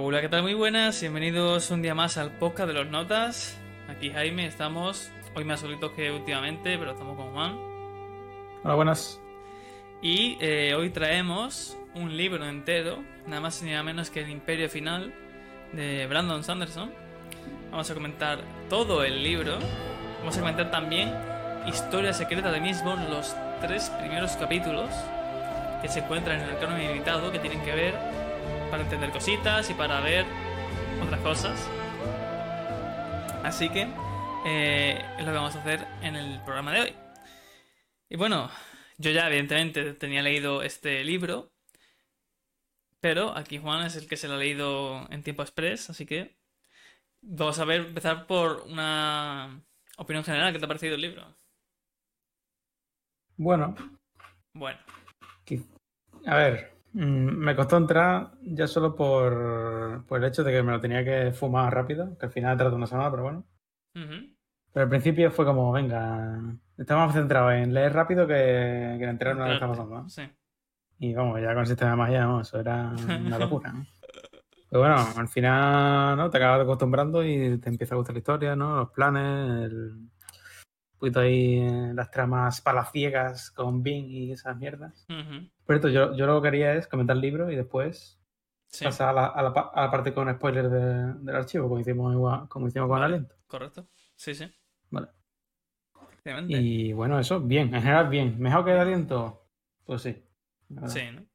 Hola, ¿qué tal? Muy buenas, bienvenidos un día más al podcast de los notas. Aquí Jaime, estamos hoy más solitos que últimamente, pero estamos con Juan. Hola, buenas. Y eh, hoy traemos un libro entero, nada más ni nada menos que El Imperio Final de Brandon Sanderson. Vamos a comentar todo el libro. Vamos a comentar también Historia Secreta de Miss Bond, los tres primeros capítulos que se encuentran en el canon ilimitado que tienen que ver para entender cositas y para ver otras cosas. Así que eh, es lo que vamos a hacer en el programa de hoy. Y bueno, yo ya evidentemente tenía leído este libro, pero aquí Juan es el que se lo ha leído en tiempo express, así que vamos a ver, empezar por una opinión general. ¿Qué te ha parecido el libro? Bueno, Bueno, a ver, me costó entrar ya solo por, por el hecho de que me lo tenía que fumar rápido, que al final trata una semana, pero bueno. Pero al principio fue como, venga, estaba más centrado en leer rápido que, que en enterarme de lo que está enterarte, pasando. ¿no? sí. Y vamos, ya con el sistema de magia, ¿no? eso era una locura. ¿no? Pero bueno, al final, ¿no? Te acabas acostumbrando y te empieza a gustar la historia, ¿no? Los planes, el... poquito ahí eh, las tramas palaciegas con Bing y esas mierdas. ujú, Por esto, yo, yo lo que quería es comentar el libro y después sí, pasar a la, a la pa- a la parte con spoilers de- del archivo, como hicimos, igual- como hicimos con Vale. Aliento. correcto. Sí, sí. Vale. Y bueno, eso, bien, en general bien. ¿Mejor que el aliento? Pues sí. Sí, ¿no?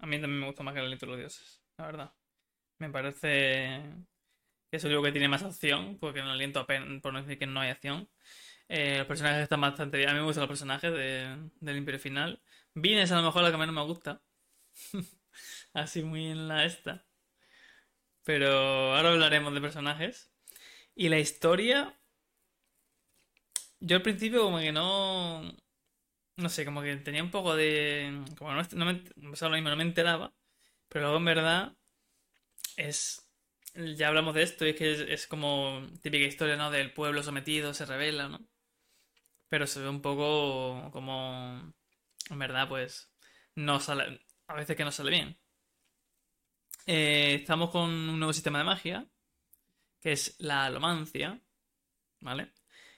A mí también me gusta más que el aliento de los dioses, la verdad. Me parece que es el libro que tiene más acción, porque en el aliento apenas, por no decir que no hay acción. Eh, los personajes están bastante bien. A mí me gustan los personajes de- del Imperio Final. Vin es a lo mejor la que menos me gusta. Así muy en la esta. Pero ahora hablaremos de personajes. Y la historia. Yo al principio como que no. No sé, como que tenía un poco de. Como no, no me, mismo, no me enteraba. Pero luego en verdad es. Ya hablamos de esto y es que es como típica historia, ¿no? Del pueblo sometido, se revela, ¿no? Pero se ve un poco como. En verdad, pues. No sale. A veces que no sale bien. Eh, estamos con un nuevo sistema de magia. Que es la alomancia. ¿Vale?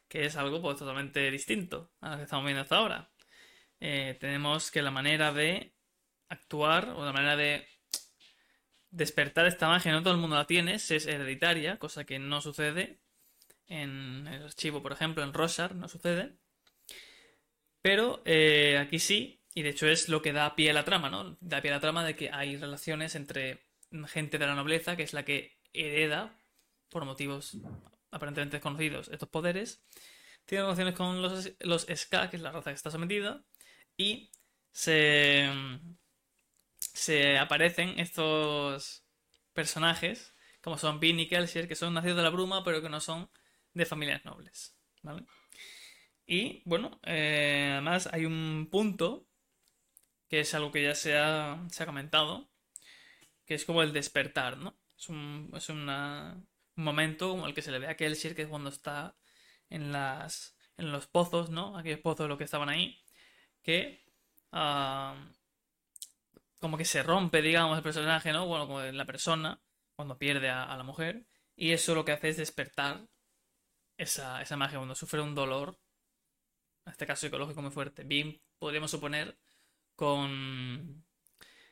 Que es algo pues totalmente distinto a lo que estamos viendo hasta ahora. Eh, tenemos que la manera de actuar o la manera de despertar esta magia, no todo el mundo la tiene, es hereditaria, cosa que no sucede en el archivo, por ejemplo, en Rosar, no sucede. Pero eh, aquí sí, y de hecho es lo que da pie a la trama, ¿no? Da pie a la trama de que hay relaciones entre gente de la nobleza, que es la que hereda, por motivos aparentemente desconocidos, estos poderes. Tiene relaciones con los, los Ska, que es la raza que está sometida, y se, aparecen estos personajes, como son Bean y Kelsier, que son nacidos de la bruma, pero que no son de familias nobles. ¿Vale? Y bueno, eh, además hay un punto que es algo que ya se ha, se ha comentado, que es como el despertar, ¿no? Es un, es una- un momento como el que se le ve a Kelsier, que es cuando está en las en los pozos, ¿no? Aquellos pozos los que estaban ahí, que ah, como que se rompe, digamos, el personaje, ¿no? Bueno, como la persona cuando pierde a, a la mujer y eso lo que hace es despertar esa, esa magia cuando sufre un dolor, en este caso psicológico muy fuerte. Bien, podríamos suponer con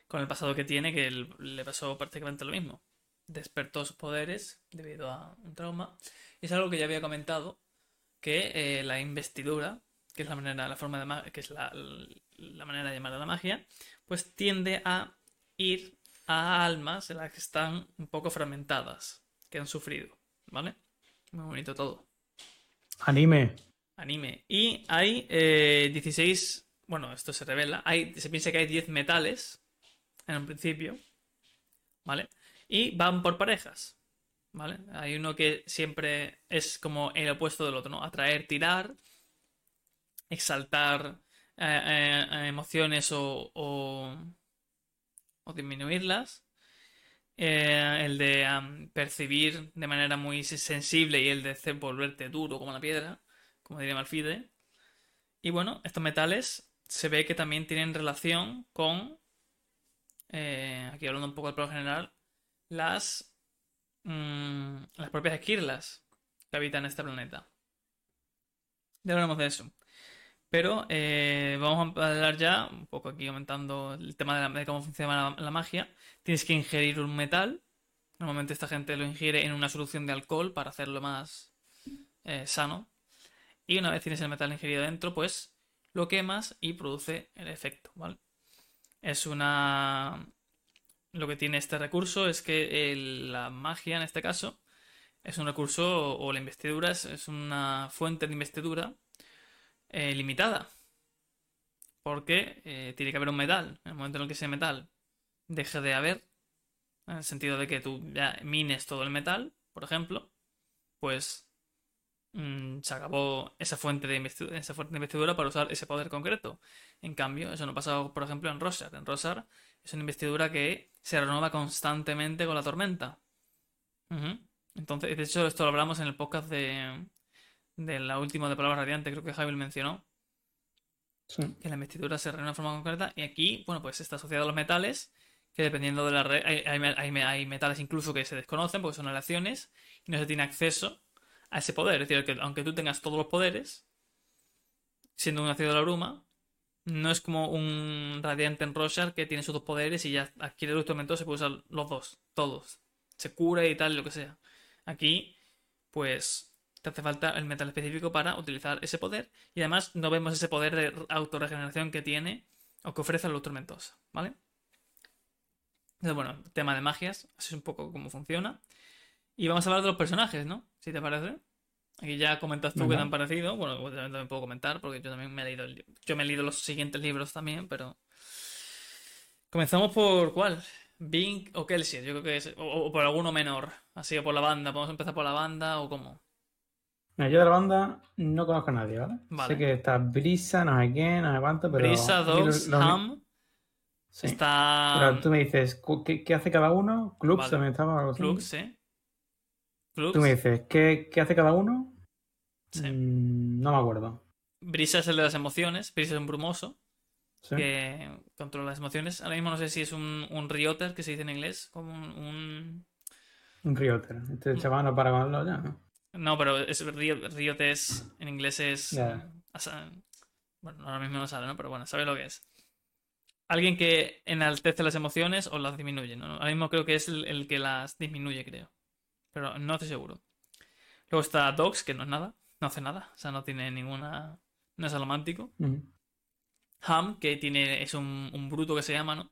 con el pasado que tiene que le pasó prácticamente lo mismo. Despertó sus poderes debido a un trauma. Es algo que ya había comentado, que eh, la investidura, que es la manera, la forma de que es la, la manera de llamar a la magia, pues tiende a ir a almas en las que están un poco fragmentadas, que han sufrido, ¿vale? Muy bonito todo. Anime. Anime. Y hay eh, 16, bueno, esto se revela, hay, se piensa que hay 10 metales en un principio, ¿vale? Y van por parejas, ¿vale? Hay uno que siempre es como el opuesto del otro, ¿no? Atraer, tirar, exaltar eh, eh, eh, emociones o, o, disminuirlas. El de percibir de manera muy sensible y el de volverte duro como la piedra, como diría Malfide. Y bueno, estos metales se ve que también tienen relación con, eh, aquí hablando un poco del plano general, las, mm, las propias esquirlas que habitan este planeta. Ya hablaremos de eso. Pero eh, vamos a hablar ya, un poco aquí comentando el tema de, cómo funciona la, la magia. Tienes que ingerir un metal. Normalmente esta gente lo ingiere en una solución de alcohol para hacerlo más eh, sano. Y una vez tienes el metal ingerido dentro, pues lo quemas y produce el efecto, ¿vale? Es una... Lo que tiene este recurso es que la magia, en este caso, es un recurso, o la investidura es, es una fuente de investidura eh, limitada. Porque eh, tiene que haber un metal. En el momento en el que ese metal deje de haber, en el sentido de que tú ya mines todo el metal, por ejemplo, pues mm, se acabó esa fuente de esa fuente de investidura para usar ese poder concreto. En cambio, eso no pasa, por ejemplo, en Rosar. En Rosar es una investidura que se renueva constantemente con la tormenta. Entonces, de hecho, esto lo hablamos en el podcast de, de la última de Palabra Radiante, creo que Javi mencionó, Sí. que la investidura se renueva de forma concreta. Y aquí, bueno, pues está asociado a los metales, que dependiendo de la red, hay, hay, hay- hay metales incluso que se desconocen porque son aleaciones y no se tiene acceso a ese poder. Es decir, que aunque tú tengas todos los poderes, siendo un nacido de la bruma, no es como un radiante en Rorschach que tiene sus dos poderes y ya adquiere el instrumento, se puede usar los dos, todos. Se cura y tal, lo que sea. Aquí, pues, te hace falta el metal específico para utilizar ese poder. Y además no vemos ese poder de autorregeneración que tiene o que ofrece el Luz Tormentosa, ¿vale? Entonces, bueno, tema de magias, así es un poco cómo funciona. Y vamos a hablar de los personajes, ¿no? Si te parece. Aquí ya comentas tú qué te han parecido. Bueno, también puedo comentar porque yo también me he leído el Yo me he leído los siguientes libros también, pero. Comenzamos por cuál? Bing o Kelsier, yo creo que es. O, o por alguno menor. Así o por la banda. Podemos empezar por la banda o cómo. Mira, yo de la banda no conozco a nadie, ¿vale? Vale. Sé que está Brisa, no sé quién, no sé cuánto, pero. Brisa, Dogs, Ham. sí. Está. Pero tú me dices, ¿qué, qué hace cada uno? Clubs Vale. también estaba. algo así. Tú me dices, ¿qué, qué hace cada uno? Sí. Mm, no me acuerdo. Brisa es el de las emociones. Brisa es un brumoso. Sí. que controla las emociones. Ahora mismo no sé si es un, un rioter, que se dice en inglés, como un... un- Un Rioter. Este chaval no para con hablarlo ya, ¿no? No, pero es rio- riote es, en inglés es... Bueno, ahora mismo no sale, ¿no? Pero bueno, sabe lo que es. Alguien que enaltece las emociones o las disminuye, ¿no? Ahora mismo creo que es el, el que las disminuye, creo. Pero no estoy seguro. Luego está Dogs, que no es nada, no hace nada, o sea, no tiene ninguna... No es alomántico. Ujú. Ham, que tiene, es un, un bruto que se llama, ¿no?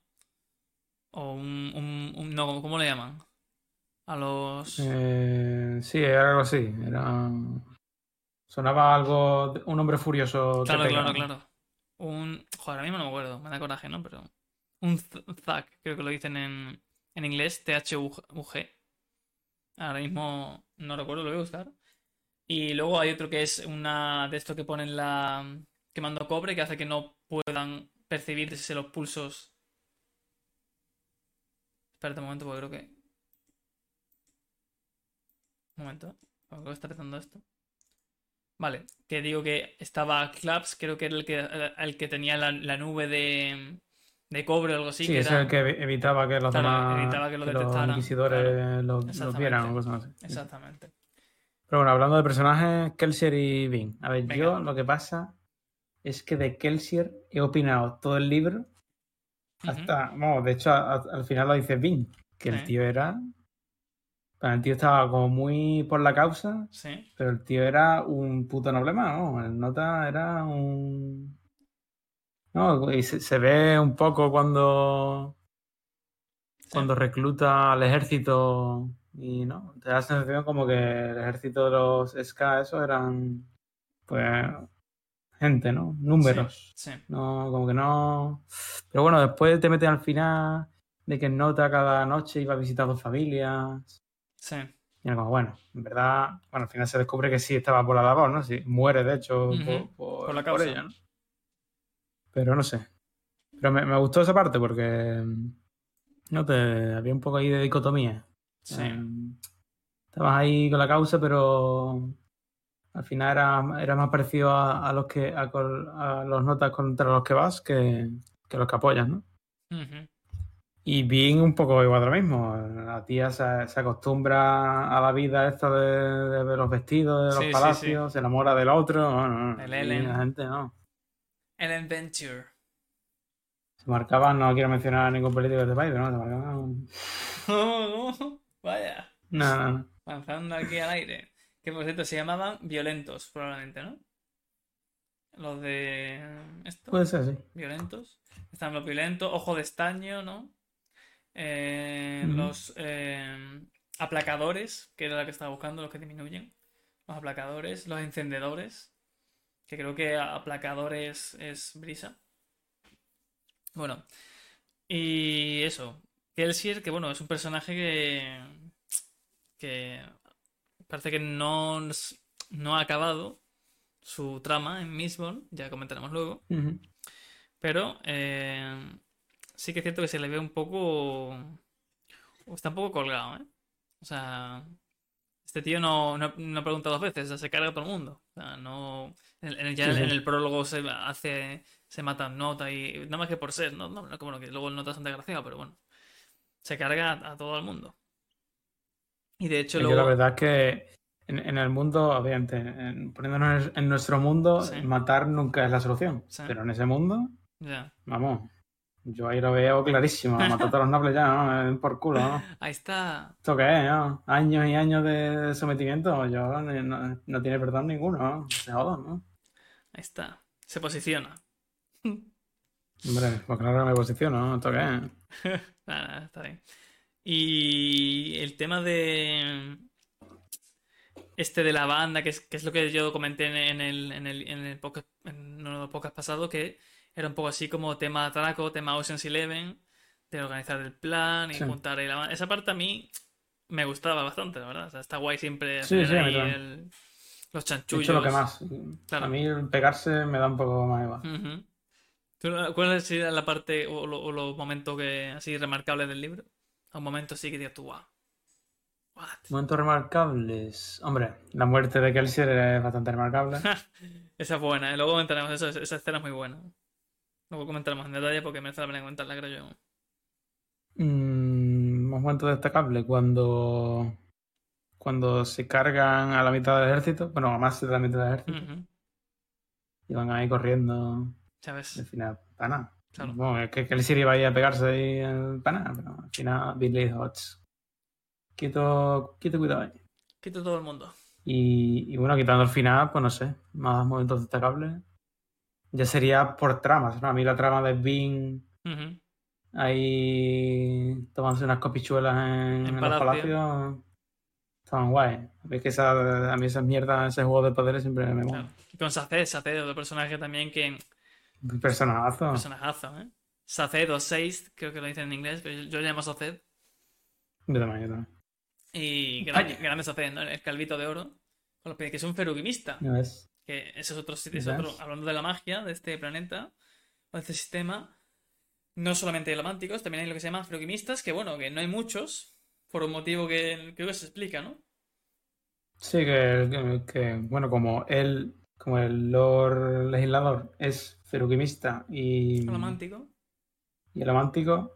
O un, un- un- no, ¿cómo le llaman? A los... Eh, sí, era algo así. Era... Sonaba algo. Un hombre furioso. claro, pega, claro, ¿no? claro. Un... Joder, ahora mismo no me acuerdo, me da coraje, ¿no? Pero... Un Thug, creo que lo dicen en, en inglés, T-H-U-G. Ahora mismo no recuerdo, lo voy a buscar. Y luego hay otro que es una de estos que ponen la... quemando cobre, que hace que no puedan percibirse los pulsos. Espérate un momento, porque creo que... Un momento, porque está petando esto. Vale, que digo que estaba Claps, creo que era el que, el que tenía la, la nube de, de cobre o algo así. Sí, que es era- el que evi- evitaba que los Claro, demás. evitaba que lo los inquisidores claro. los, vieran o cosas así. Exactamente. Pero bueno, hablando de personajes, Kelsier y Bing. A ver, Venga. yo lo que pasa es que de Kelsier he opinado todo el libro hasta. Vamos, de hecho, a- a- al final lo dice Bing, que el tío era. El tío estaba como muy por la causa, Sí, pero el tío era un puto noble más, ¿no? El nota era un. No, y se, se ve un poco cuando. sí. Cuando recluta al ejército y no, te da la sensación como que el ejército de los SK esos eran pues gente, ¿no? Números. Sí, No, como que no. Pero bueno, después te meten al final de que Nota cada noche iba a visitar dos familias. sí. Y era como, bueno, en verdad, bueno, al final se descubre que sí estaba por la labor, ¿no? Sí, muere de hecho por, por- por la por causa. ella, ¿no? Pero no sé. Pero me, me gustó esa parte porque no te había un poco ahí de dicotomía. Sí. Eh, estabas ahí con la causa, pero al final era, era más parecido a, a los que a, los notas contra los que vas que, que los que apoyas, ¿no? Y bien un poco igual de lo mismo. La tía se, se acostumbra a la vida esta de, de los vestidos de Sí, los sí, palacios, se enamora del otro. No, no. El Ellen. La gente no. El Adventure. Se marcaban, no quiero mencionar a ningún político de este país, pero no, se marcaban. Vaya. No, no. Lanzando aquí al aire. Que por cierto se llamaban violentos, probablemente, ¿no? Los de. Esto. Puede ser, sí. Violentos. Están los violentos. Ojo de estaño, ¿no? Eh. Los eh, aplacadores, que era la que estaba buscando, los que disminuyen. Los aplacadores. Los encendedores. Que creo que aplacadores es brisa. Bueno. Y eso. Kelsier, que bueno, es un personaje que. que parece que no, no ha acabado su trama en Mistborn, ya comentaremos luego. Pero eh, sí que es cierto que se le ve un poco. Está un poco colgado, ¿eh? O sea, este tío no, no, no pregunta dos veces, o sea, se carga a todo el mundo. O sea, no. En, el, ya Sí, sí. en el prólogo se hace. Se mata Nota y. Nada más que por ser, ¿no? no, no, como que luego el Nota es un desgraciado, pero bueno. Se carga a, a todo el mundo. Y de hecho, Yo luego. la verdad es que en, en el mundo, obviamente, en- poniéndonos en nuestro mundo, matar nunca es la solución. Pero en ese mundo, Ya. vamos, yo ahí lo veo clarísimo. Matar a todos los nobles ya, ¿no? Eh, Por culo, ¿no? Ahí está. ¿Esto qué es, no? Años y años de sometimiento, yo no, no- no tiene perdón ninguno, ¿no? Se jodan, ¿no? Ahí está. Se posiciona. Hombre, pues claro que me posiciono, ¿no? ¿Esto qué es? Nada, nada, está bien. Y el tema de este de la banda, que es, que es lo que yo comenté en, el, en el, en el podcast, en uno de los podcasts pasados, que era un poco así como tema atraco, tema Ocean's Eleven, de organizar el plan y Sí. juntar ahí la banda. Esa parte a mí me gustaba bastante, la verdad. O sea, está guay siempre Sí, tener sí, mí ahí el- los De chanchullos. hecho, lo que más. Claro. A mí pegarse me da un poco más igual. ¿Tú- ¿Cuál sería la parte o, lo- o los momentos que así remarcables del libro? A un momento sí que digas tú, wow. What? Momentos remarcables. Hombre, la muerte de Kelsier es bastante remarcable. Esa es buena, ¿eh? Luego comentaremos eso, esa escena es muy buena. Luego comentaremos en detalle porque merece la pena comentarla, creo yo. Mm, un momento destacable cuando. Cuando se cargan a la mitad del ejército. Bueno, a más de la mitad del ejército. Ujú. Y van ahí corriendo. ¿Sabes? Al final. Claro. Bueno, es que Kelsier iba ahí a pegarse ahí en- para nada. Pero al final, Billy dijo: "Ch, Quieto, quieto, cuidado ahí. Quito todo el mundo. Y, y bueno, quitando el final, pues no sé, más momentos destacables. Ya sería por tramas, ¿no? A mí la trama de Bean Ujú. ahí tomándose unas copichuelas en, en palacio. palacios estaban guay. Es que esa, a mí esas mierdas, ese juego de poderes siempre me mola. Claro. Y con Saced, Saced, otro personaje también que. Personajazo. Personajazo, ¿eh? Saced o Seist, creo que lo dicen en inglés, pero yo, yo le llamo Saced. Yo también, yo también. Y grande, grande Saced, ¿no? El calvito de oro. Con los pies, que es un ferugimista. ¿Ya ves? Que ese es otro sitio, es hablando de la magia de este planeta, o de este sistema, no solamente hay lamánticos, también hay lo que se llaman ferugimistas, que bueno, que no hay muchos, por un motivo que creo que se explica, ¿no? Sí, que, bueno, como él, como el Lord Legislador es feruquimista y, Lamántico. y el amántico,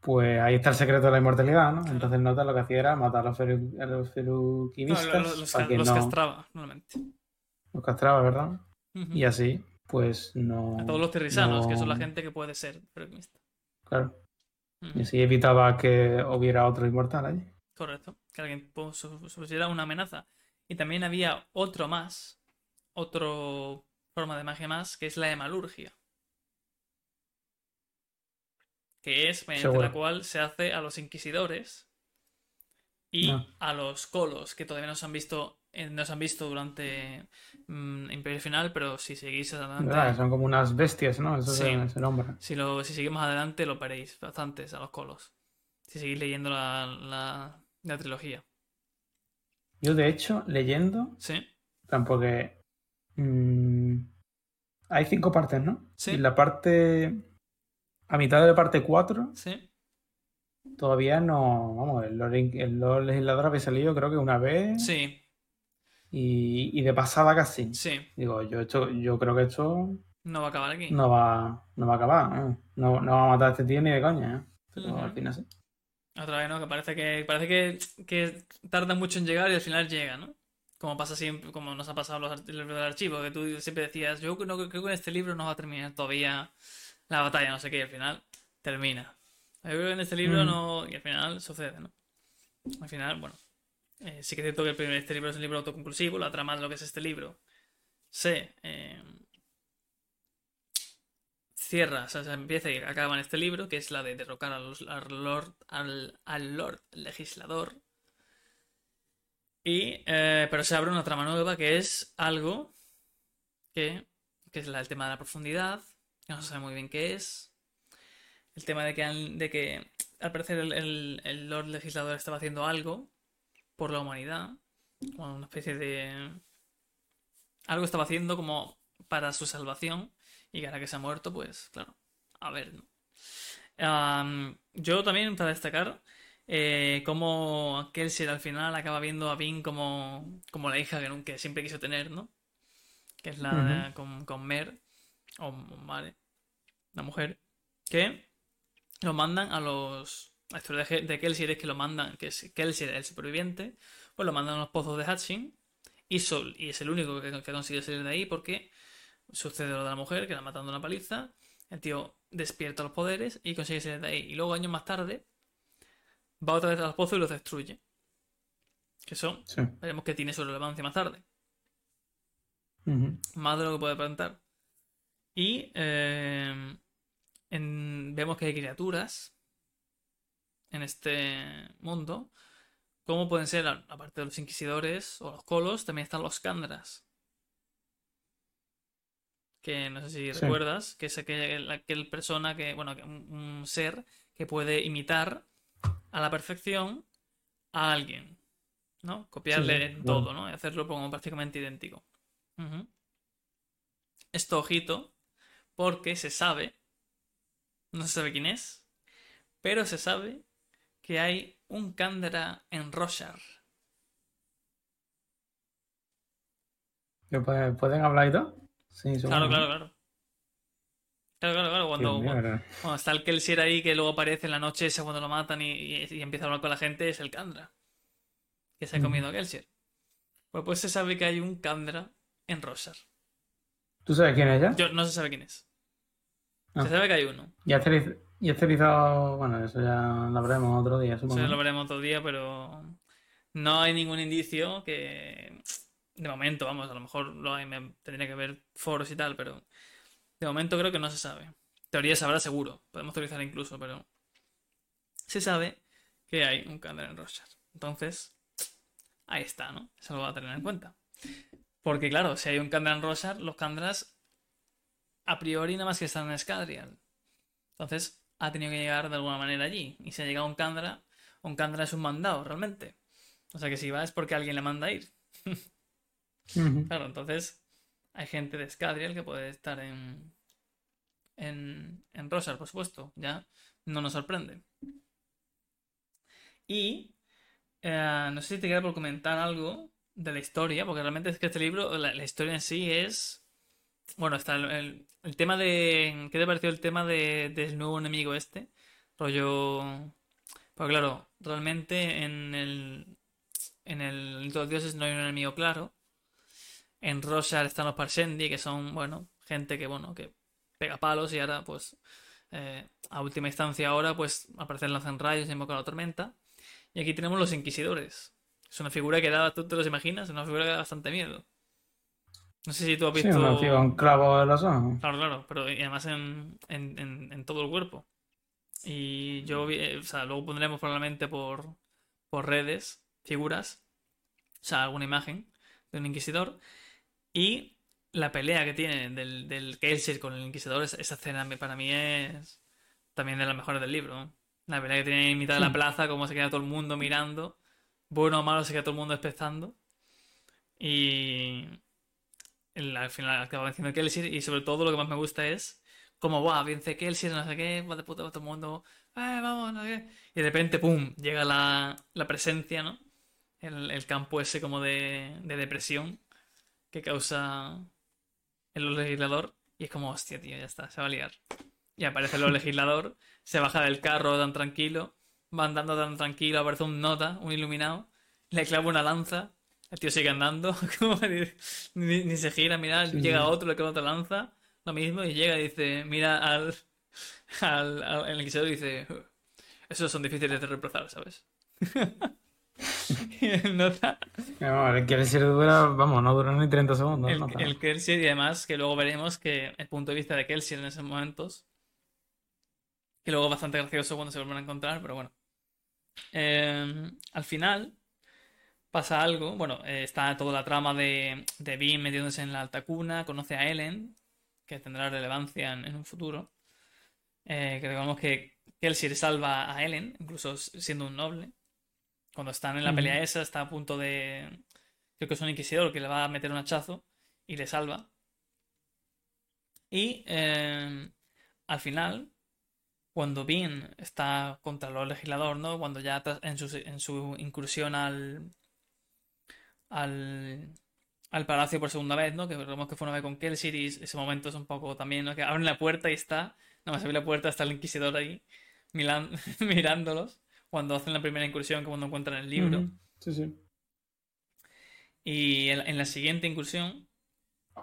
pues ahí está el secreto de la inmortalidad, ¿no? Claro. Entonces Nota lo que hacía era matar a los, feru- a los No, feruquimistas lo- los, para ca- que los no castraba, normalmente. los castraba, ¿verdad? Y así, pues no... A todos los terrisanos, que son la no- gente que puede ser ferugimista. Claro. Y así evitaba que hubiera otro inmortal allí. Correcto. Que alguien pu- su- supusiera una amenaza. Y también había otro más, otro forma de magia más, que es la hemalurgia. Que es mediante Seguro. la cual se hace a los inquisidores y Ah. a los colos, que todavía no se han visto, eh, no se han visto durante mm, Imperio Final, pero si seguís adelante, ¿Verdad? Son como unas bestias, ¿no? Eso Sí. se, se nombra. si, lo, si seguimos adelante lo veréis bastantes a los colos. Si seguís leyendo la, la, la trilogía. Yo, de hecho, leyendo, ¿Sí? mm, hay cinco partes, ¿no? Sí. Y la parte, a mitad de la parte 4, ¿Sí? todavía no, vamos, el Lord, el Lord Legislador había salido creo que una vez Sí, y, y de pasada casi. sí. Digo, yo, esto, yo creo que esto No va a acabar aquí. no va, no va a acabar, ¿no? No, no va a matar a este tío ni de coña, ¿eh? Pero al final sí. Otra vez, ¿no? Que parece que parece que, que tarda mucho en llegar y al final llega, ¿no? Como pasa siempre, como nos ha pasado los libros del archivo, que tú siempre decías, yo no, creo que en este libro no va a terminar todavía la batalla, no sé qué, y al final termina. Yo creo que en este libro no. Y al final sucede, ¿no? Al final, bueno. Eh, sí que es cierto que el primer, este libro es un libro autoconclusivo, la trama de lo que es este libro se eh, cierra, o sea, se empieza y acaba en este libro, que es la de derrocar al, Lord, al, Lord Legislador. Y, eh, pero se abre una trama nueva que es algo que, que es el tema de la profundidad, que no se sabe muy bien qué es. El tema de que, de que al parecer el, el, Lord Legislador estaba haciendo algo por la humanidad, una especie de... Algo estaba haciendo como para su salvación y que ahora que se ha muerto, pues claro, a ver, ¿no? yo también, para destacar, eh, cómo Kelsier al final acaba viendo a Vin como, como la hija que, nunca, siempre quiso tener, ¿no? Que es la con, con, Mer, o Mare, la mujer, que lo mandan a los... La historia de, Kelsier es que lo mandan, que es Kelsier el superviviente, pues lo mandan a los pozos de Hatching y, Sol, y es el único que, que consigue salir de ahí porque Sucede lo de la mujer, que la matando una paliza. El tío despierta los poderes y consigue salir de ahí. Y luego, años más tarde, va otra vez a los pozos y los destruye. Que son, veremos que tiene su relevancia más tarde. Más de lo que puede plantar. Y eh, vemos que hay criaturas en este mundo. Como pueden ser, aparte de los inquisidores o los colos, también están los candras que no sé si recuerdas, que es aquel, aquel, persona que, bueno, un, ser que puede imitar a la perfección a alguien, ¿no? Copiarle todo, ¿no? Y hacerlo como prácticamente idéntico. Esto, ojito, porque se sabe, no se sabe quién es, pero se sabe que hay un Kandra en Roshar. ¿Pueden hablar y todo? claro, claro, claro. Claro, claro, claro. Cuando, está el Kelsier ahí que luego aparece en la noche, ese cuando lo matan y, empieza a hablar con la gente, es el Kandra. Que se ha comido a Kelsier. Pues, pues se sabe que hay un Kandra en Rosar. ¿Tú sabes quién es ya? Yo no se sabe quién es. Se ah. sabe que hay uno. Y esterilizado. Bueno, eso ya lo veremos otro día, supongo. Eso lo veremos otro día, pero. No hay ningún indicio que de momento, vamos, a lo mejor lo hay, me tendría que ver foros y tal, pero de momento creo que no se sabe. Teoría sabrá seguro, podemos teorizar incluso, pero se sabe que hay un Candra en Roshar. Entonces, ahí está, ¿no? Eso lo va a tener en cuenta. Porque claro, si hay un Candra en Roshar, los Candras a priori nada más que están en Escadrial. Entonces, ha tenido que llegar de alguna manera allí. Y si ha llegado un Candra, un Candra es un mandado, realmente. O sea que si va es porque alguien le manda a ir. Claro, entonces hay gente de Scadrial que puede estar en, en, en Rosar, por supuesto, ya no nos sorprende. Y eh, no sé si te queda por comentar algo de la historia, porque realmente es que este libro, la, historia en sí es... Bueno, está el, el, tema de... ¿Qué te pareció el tema de, del nuevo enemigo este? Rollo... Porque claro, realmente en el... En el los dioses no hay un enemigo claro. En Roshar están los Parsendi, que son, bueno, gente que, bueno, que pega palos y ahora, pues, eh, a última instancia ahora, pues, aparecen lanzan rayos y invocan la tormenta. Y aquí tenemos los Inquisidores. Es una figura que da, tú te los imaginas, es una figura que da bastante miedo. No sé si tú has visto... Sí, un clavo de los ojos. Claro, claro, pero además en, en, en, todo el cuerpo. Y yo, vi, eh, o sea, luego pondremos probablemente por, por redes figuras, o sea, alguna imagen de un inquisidor. Y la pelea que tiene del, del Kelsier con el Inquisidor, esa escena para mí es también de las mejores del libro. La pelea que tiene en mitad de la plaza, como se queda todo el mundo mirando. Bueno o malo, se queda todo el mundo expectando. Y al final acaba venciendo Kelsier. Y sobre todo lo que más me gusta es como, guau, vence Kelsier, no sé qué, va de puta, todo el mundo, eh, vamos, no sé qué. Y de repente, pum, llega la, la presencia, ¿no? El, el campo ese como de, de depresión que causa el legislador. Y es como, hostia, tío, ya está, se va a liar. y aparece el legislador, se baja del carro tan tranquilo, va andando tan tranquilo, aparece un nota, un iluminado, le clava una lanza, el tío sigue andando, ni, se gira, mira, llega otro, le clava otra lanza, lo mismo, y llega y dice, mira al, al, al, y dice, esos son difíciles de reemplazar, ¿sabes? y el nota... el Kelsier dura, vamos, no dura ni 30 segundos. El, el Kelsier y además que luego veremos que el punto de vista de Kelsier en esos momentos, que luego es bastante gracioso cuando se vuelven a encontrar, pero bueno. Em, al final pasa algo, bueno, eh, está toda la trama de, de Bean metiéndose en la alta cuna, conoce a Ellen, que tendrá relevancia en, un futuro. Eh, que digamos que Kelsier salva a Ellen, incluso siendo un noble. Cuando están en la pelea esa, está a punto de. Creo que es un inquisidor que le va a meter un hachazo y le salva. Y eh, al final, cuando Bean está contra los legisladores, ¿no? Cuando ya en su, en su incursión al, al, al palacio por segunda vez, ¿no? Que vemos que fue una vez con Kelsier y ese momento es un poco también, ¿no? Que abren la puerta y está, nada más abre la puerta, está el inquisidor ahí mirándolos cuando hacen la primera incursión, que cuando encuentran el libro. Sí, sí. Y en, la siguiente incursión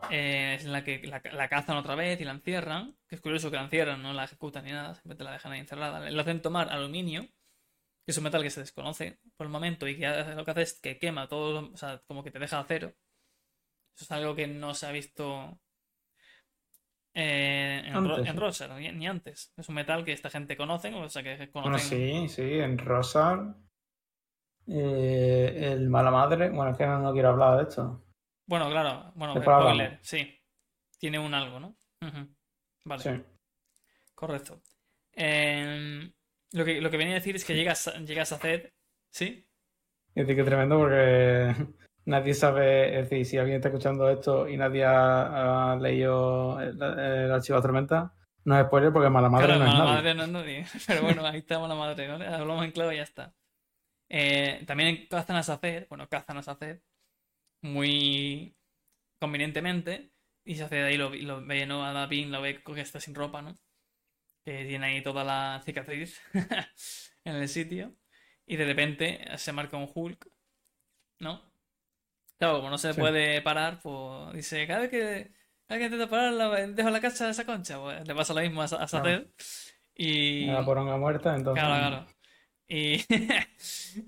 eh, es en la que la, cazan otra vez y la encierran. Que es curioso que la encierran, no la ejecutan ni nada, simplemente la dejan ahí encerrada. Le hacen tomar aluminio, que es un metal que se desconoce por el momento y que lo que hace es que quema todo, o sea, como que te deja a cero. Eso es algo que no se ha visto eh, en, Rosar, ni, antes. Es un metal que esta gente conoce, o sea que Bueno, sí, sí, en Rosar. Eh, el Mala Madre, bueno, es que no, quiero hablar de esto. Bueno, claro, bueno, spoiler, sí. Tiene un algo, ¿no? Vale. Sí. Correcto. Em, lo, que, lo que venía a decir es que llegas, llegas a hacer. ¿Sí? Es decir, que tremendo porque nadie sabe, es decir, si alguien está escuchando esto y nadie ha, leído el, archivo de Tormenta, no es spoiler porque mala madre no es mala madre no es nadie. Pero bueno, ahí está mala madre, ¿no? Hablamos en clave y ya está. Eh, también cazan a Sacer, bueno, cazan a Sacer muy convenientemente y se hace de ahí lo, lo ve, ¿no? A David lo ve que está sin ropa, ¿no? Que tiene ahí toda la cicatriz en el sitio y de repente se marca un Hulk, ¿no? Claro, como no se puede parar, pues dice, cada vez que alguien intenta parar, dejo la casa de esa concha. Pues le pasa lo mismo a, a Sacer. Y... Una poronga muerta, entonces... Claro, claro. Y...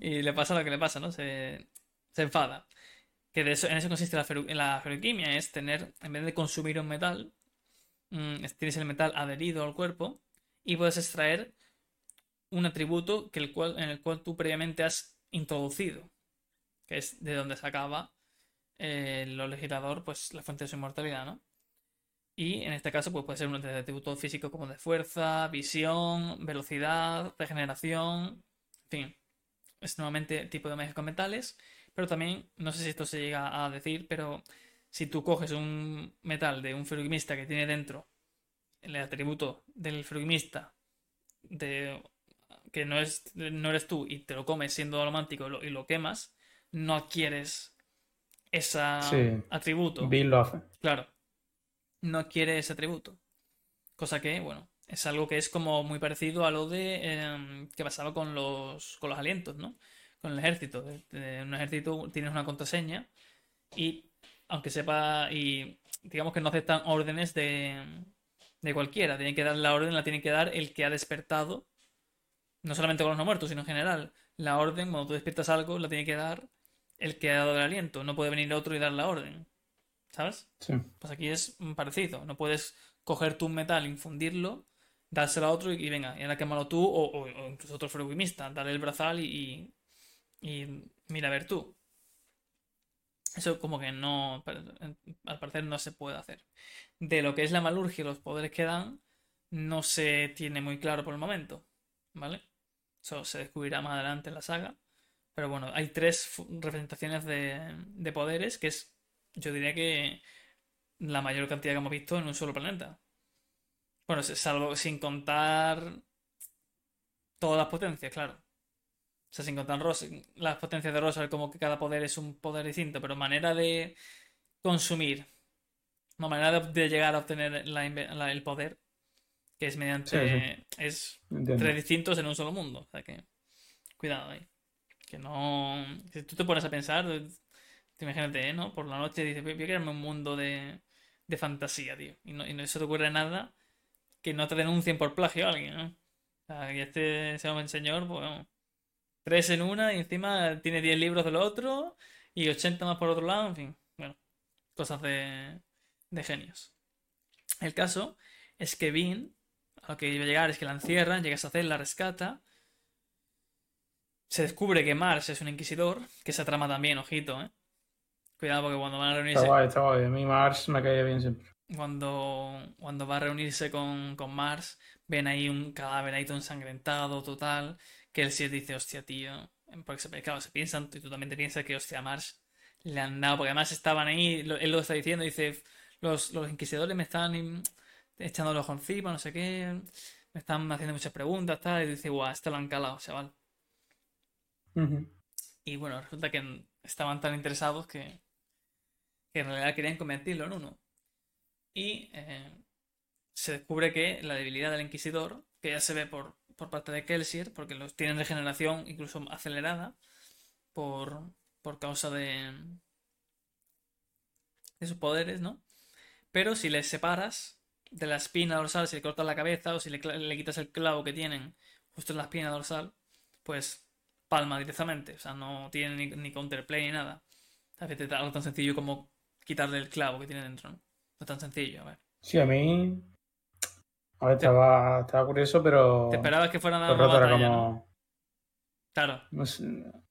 y le pasa lo que le pasa, ¿no? Se, se enfada. Que de eso, en eso consiste la, la ferroquimia, es tener, en vez de consumir un metal, mm, tienes el metal adherido al cuerpo y puedes extraer un atributo que el cual, en el cual tú previamente has introducido, que es de donde se acaba eh, legislador, pues la fuente de su inmortalidad, ¿no? Y en este caso, pues puede ser un atributo físico como de fuerza, visión, velocidad, regeneración, en fin. Es nuevamente tipo de magia con metales, pero también, no sé si esto se llega a decir, pero si tú coges un metal de un ferugimista que tiene dentro el atributo del ferugimista de, que no, es, no eres tú y te lo comes siendo alomántico y lo quemas, no adquieres ese atributo. Bill lo hace. Claro. No quiere ese atributo. Cosa que, bueno, es algo que es como muy parecido a lo de em, que pasaba con los, con los alientos, ¿no? Con el ejército. En un ejército tienes una contraseña y aunque sepa y digamos que no aceptan órdenes de, de cualquiera. Tienen que dar la orden, la tiene que dar el que ha despertado. No solamente con los no muertos, sino en general. La orden, cuando tú despiertas algo, la tiene que dar el que ha dado el aliento. No puede venir otro y dar la orden. ¿Sabes? Sí. Pues aquí es parecido. No puedes coger tu metal, infundirlo, dárselo a otro y, venga, y ahora quémalo tú o, incluso otro freguimista, darle el brazal y, y, mira a ver tú. Eso como que no, al parecer no se puede hacer. De lo que es la malurgia y los poderes que dan, no se tiene muy claro por el momento. ¿Vale? Eso se descubrirá más adelante en la saga. Pero bueno, hay tres representaciones de, poderes que es, yo diría que la mayor cantidad que hemos visto en un solo planeta. Bueno, salvo sin contar todas las potencias, claro. O sea, sin contar las potencias de Rosa, como que cada poder es un poder distinto, pero manera de consumir, no, manera de, llegar a obtener el poder, Que es mediante. Sí, Es Entiendo. tres distintos en un solo mundo. O sea que. Cuidado ahí. Que no. Si tú te pones a pensar, te imagínate, ¿eh? ¿no? Por la noche dices, voy a crearme un mundo de, de fantasía, tío. Y no, y no se te ocurre nada que no te denuncien por plagio a alguien, ¿no? O sea, que este sea un señor, pues. vamos, Tres en una y encima tiene 10 libros del otro y 80 más por otro lado, en fin. Bueno, cosas de, de genios. El caso es que Bean, a lo que iba a llegar es que la encierran, llega a esa celda, la rescata. Se descubre que Mars es un inquisidor, que esa trama también, ojito, ¿eh? Cuidado porque cuando van a Está reunirse, guay, está guay. A mí Mars me caía bien siempre. cuando, cuando va a reunirse con, con Mars, ven ahí un cadáver ahí todo ensangrentado, total, que él sí dice, hostia, tío. Porque se, claro, se piensan, y tú también te piensas que, hostia, Mars le han dado, porque además estaban ahí, él lo está diciendo, dice, los, los inquisidores me están echando ojo encima, no sé qué, me están haciendo muchas preguntas, tal, y dice, guau, este lo han calado, chaval. Y bueno, resulta que estaban tan interesados que, que en realidad querían convertirlo en uno. Y eh, se descubre que la debilidad del Inquisidor, que ya se ve por, por parte de Kelsier, porque los tienen regeneración incluso acelerada por, por causa de, de sus poderes, ¿no? Pero si les separas de la espina dorsal, si le cortas la cabeza o si le, quitas el clavo que tienen justo en la espina dorsal, pues palma directamente. O sea, no tiene ni, ni counterplay ni nada. A veces algo tan sencillo como quitarle el clavo que tiene dentro, ¿no? No es tan sencillo, a ver. Sí, a mí. A ver, estaba, estaba curioso, pero. Te esperabas que fueran a Todo dar el una rato era batalla, ¿no? como. Claro. no sé,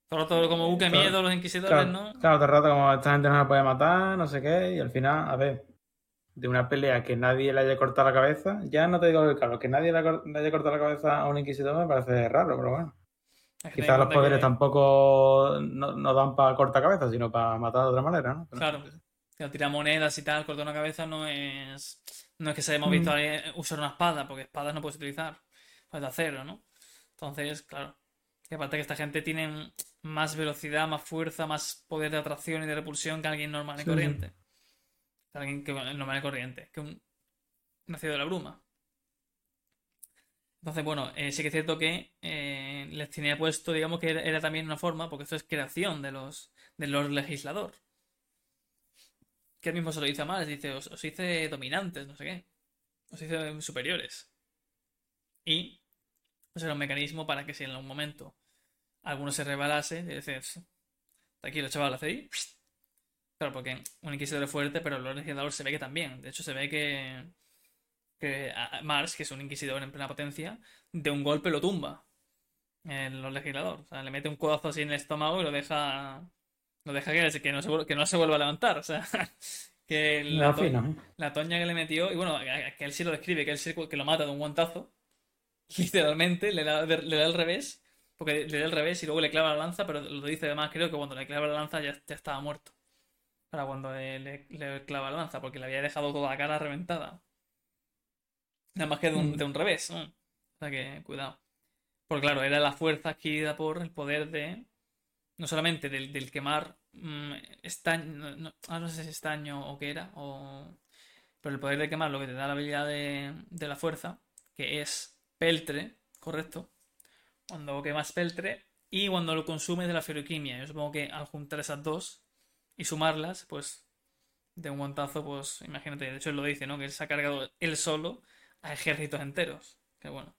Todo el rato como, uh, qué miedo los inquisidores, Claro, ¿no? claro, todo el rato como esta gente no la puede matar, no sé qué, y al final, a ver, de una pelea que nadie le haya cortado la cabeza, ya no te digo que claro, que nadie le, haya cortado la cabeza a un inquisidor me parece raro, pero bueno. Quizás los poderes que- tampoco no, no dan para cortar cabeza, sino para matar de otra manera, ¿no? Pero- Claro. Tirar monedas y tal, cortar una cabeza no es. No es que se hayamos Mm. visto a alguien usar una espada, porque espadas no puedes utilizar. Pues de acero, ¿no? Entonces, claro. Y aparte que esta gente tiene más velocidad, más fuerza, más poder de atracción y de repulsión que alguien normal y sí. corriente. Alguien que bueno, normal y corriente. Que un nacido de la bruma. Entonces, bueno, eh, sí que es cierto que eh, les tenía puesto, digamos que era, también una forma, porque esto es creación de los, del Lord Legislador. Que él mismo se lo dice a Mars, dice, os, os hice dominantes, no sé qué. Os hice superiores. Y pues era un mecanismo para que si en algún momento alguno se rebelase, de decir, tranquilo chaval, ahí. Claro, porque un inquisidor es fuerte, pero el Lord Legislador se ve que también. De hecho, se ve que, que Mars, que es un inquisidor en plena potencia, de un golpe lo tumba. El Lord Legislador. O sea, le mete un codazo así en el estómago y lo deja. Lo deja que, que no se, que no se vuelva a levantar. O sea, que la, Nada to- fino, ¿eh? la toña que le metió. Y bueno, que él sí lo describe, que él sí que lo mata de un guantazo. Literalmente, le da, le da el revés. Porque le da el revés y luego le clava la lanza, pero lo dice además, creo que cuando le clava la lanza ya, ya estaba muerto. Para cuando le, le- le clava la lanza, porque le había dejado toda la cara reventada. Nada más que de un, Mm. de un revés, ¿no? O sea que, cuidado. Porque claro, era la fuerza adquirida por el poder de. No solamente del, del quemar mm, estaño. No, no- ah, no sé si es estaño o qué era. O... Pero el poder de quemar lo que te da la habilidad de, de la fuerza, que es peltre, correcto. Cuando quemas peltre y cuando lo consumes de la feroquimia. Yo supongo que al juntar esas dos y sumarlas, pues de un guantazo, pues imagínate, de hecho él lo dice, ¿no? Que él se ha cargado él solo a ejércitos enteros. Que bueno.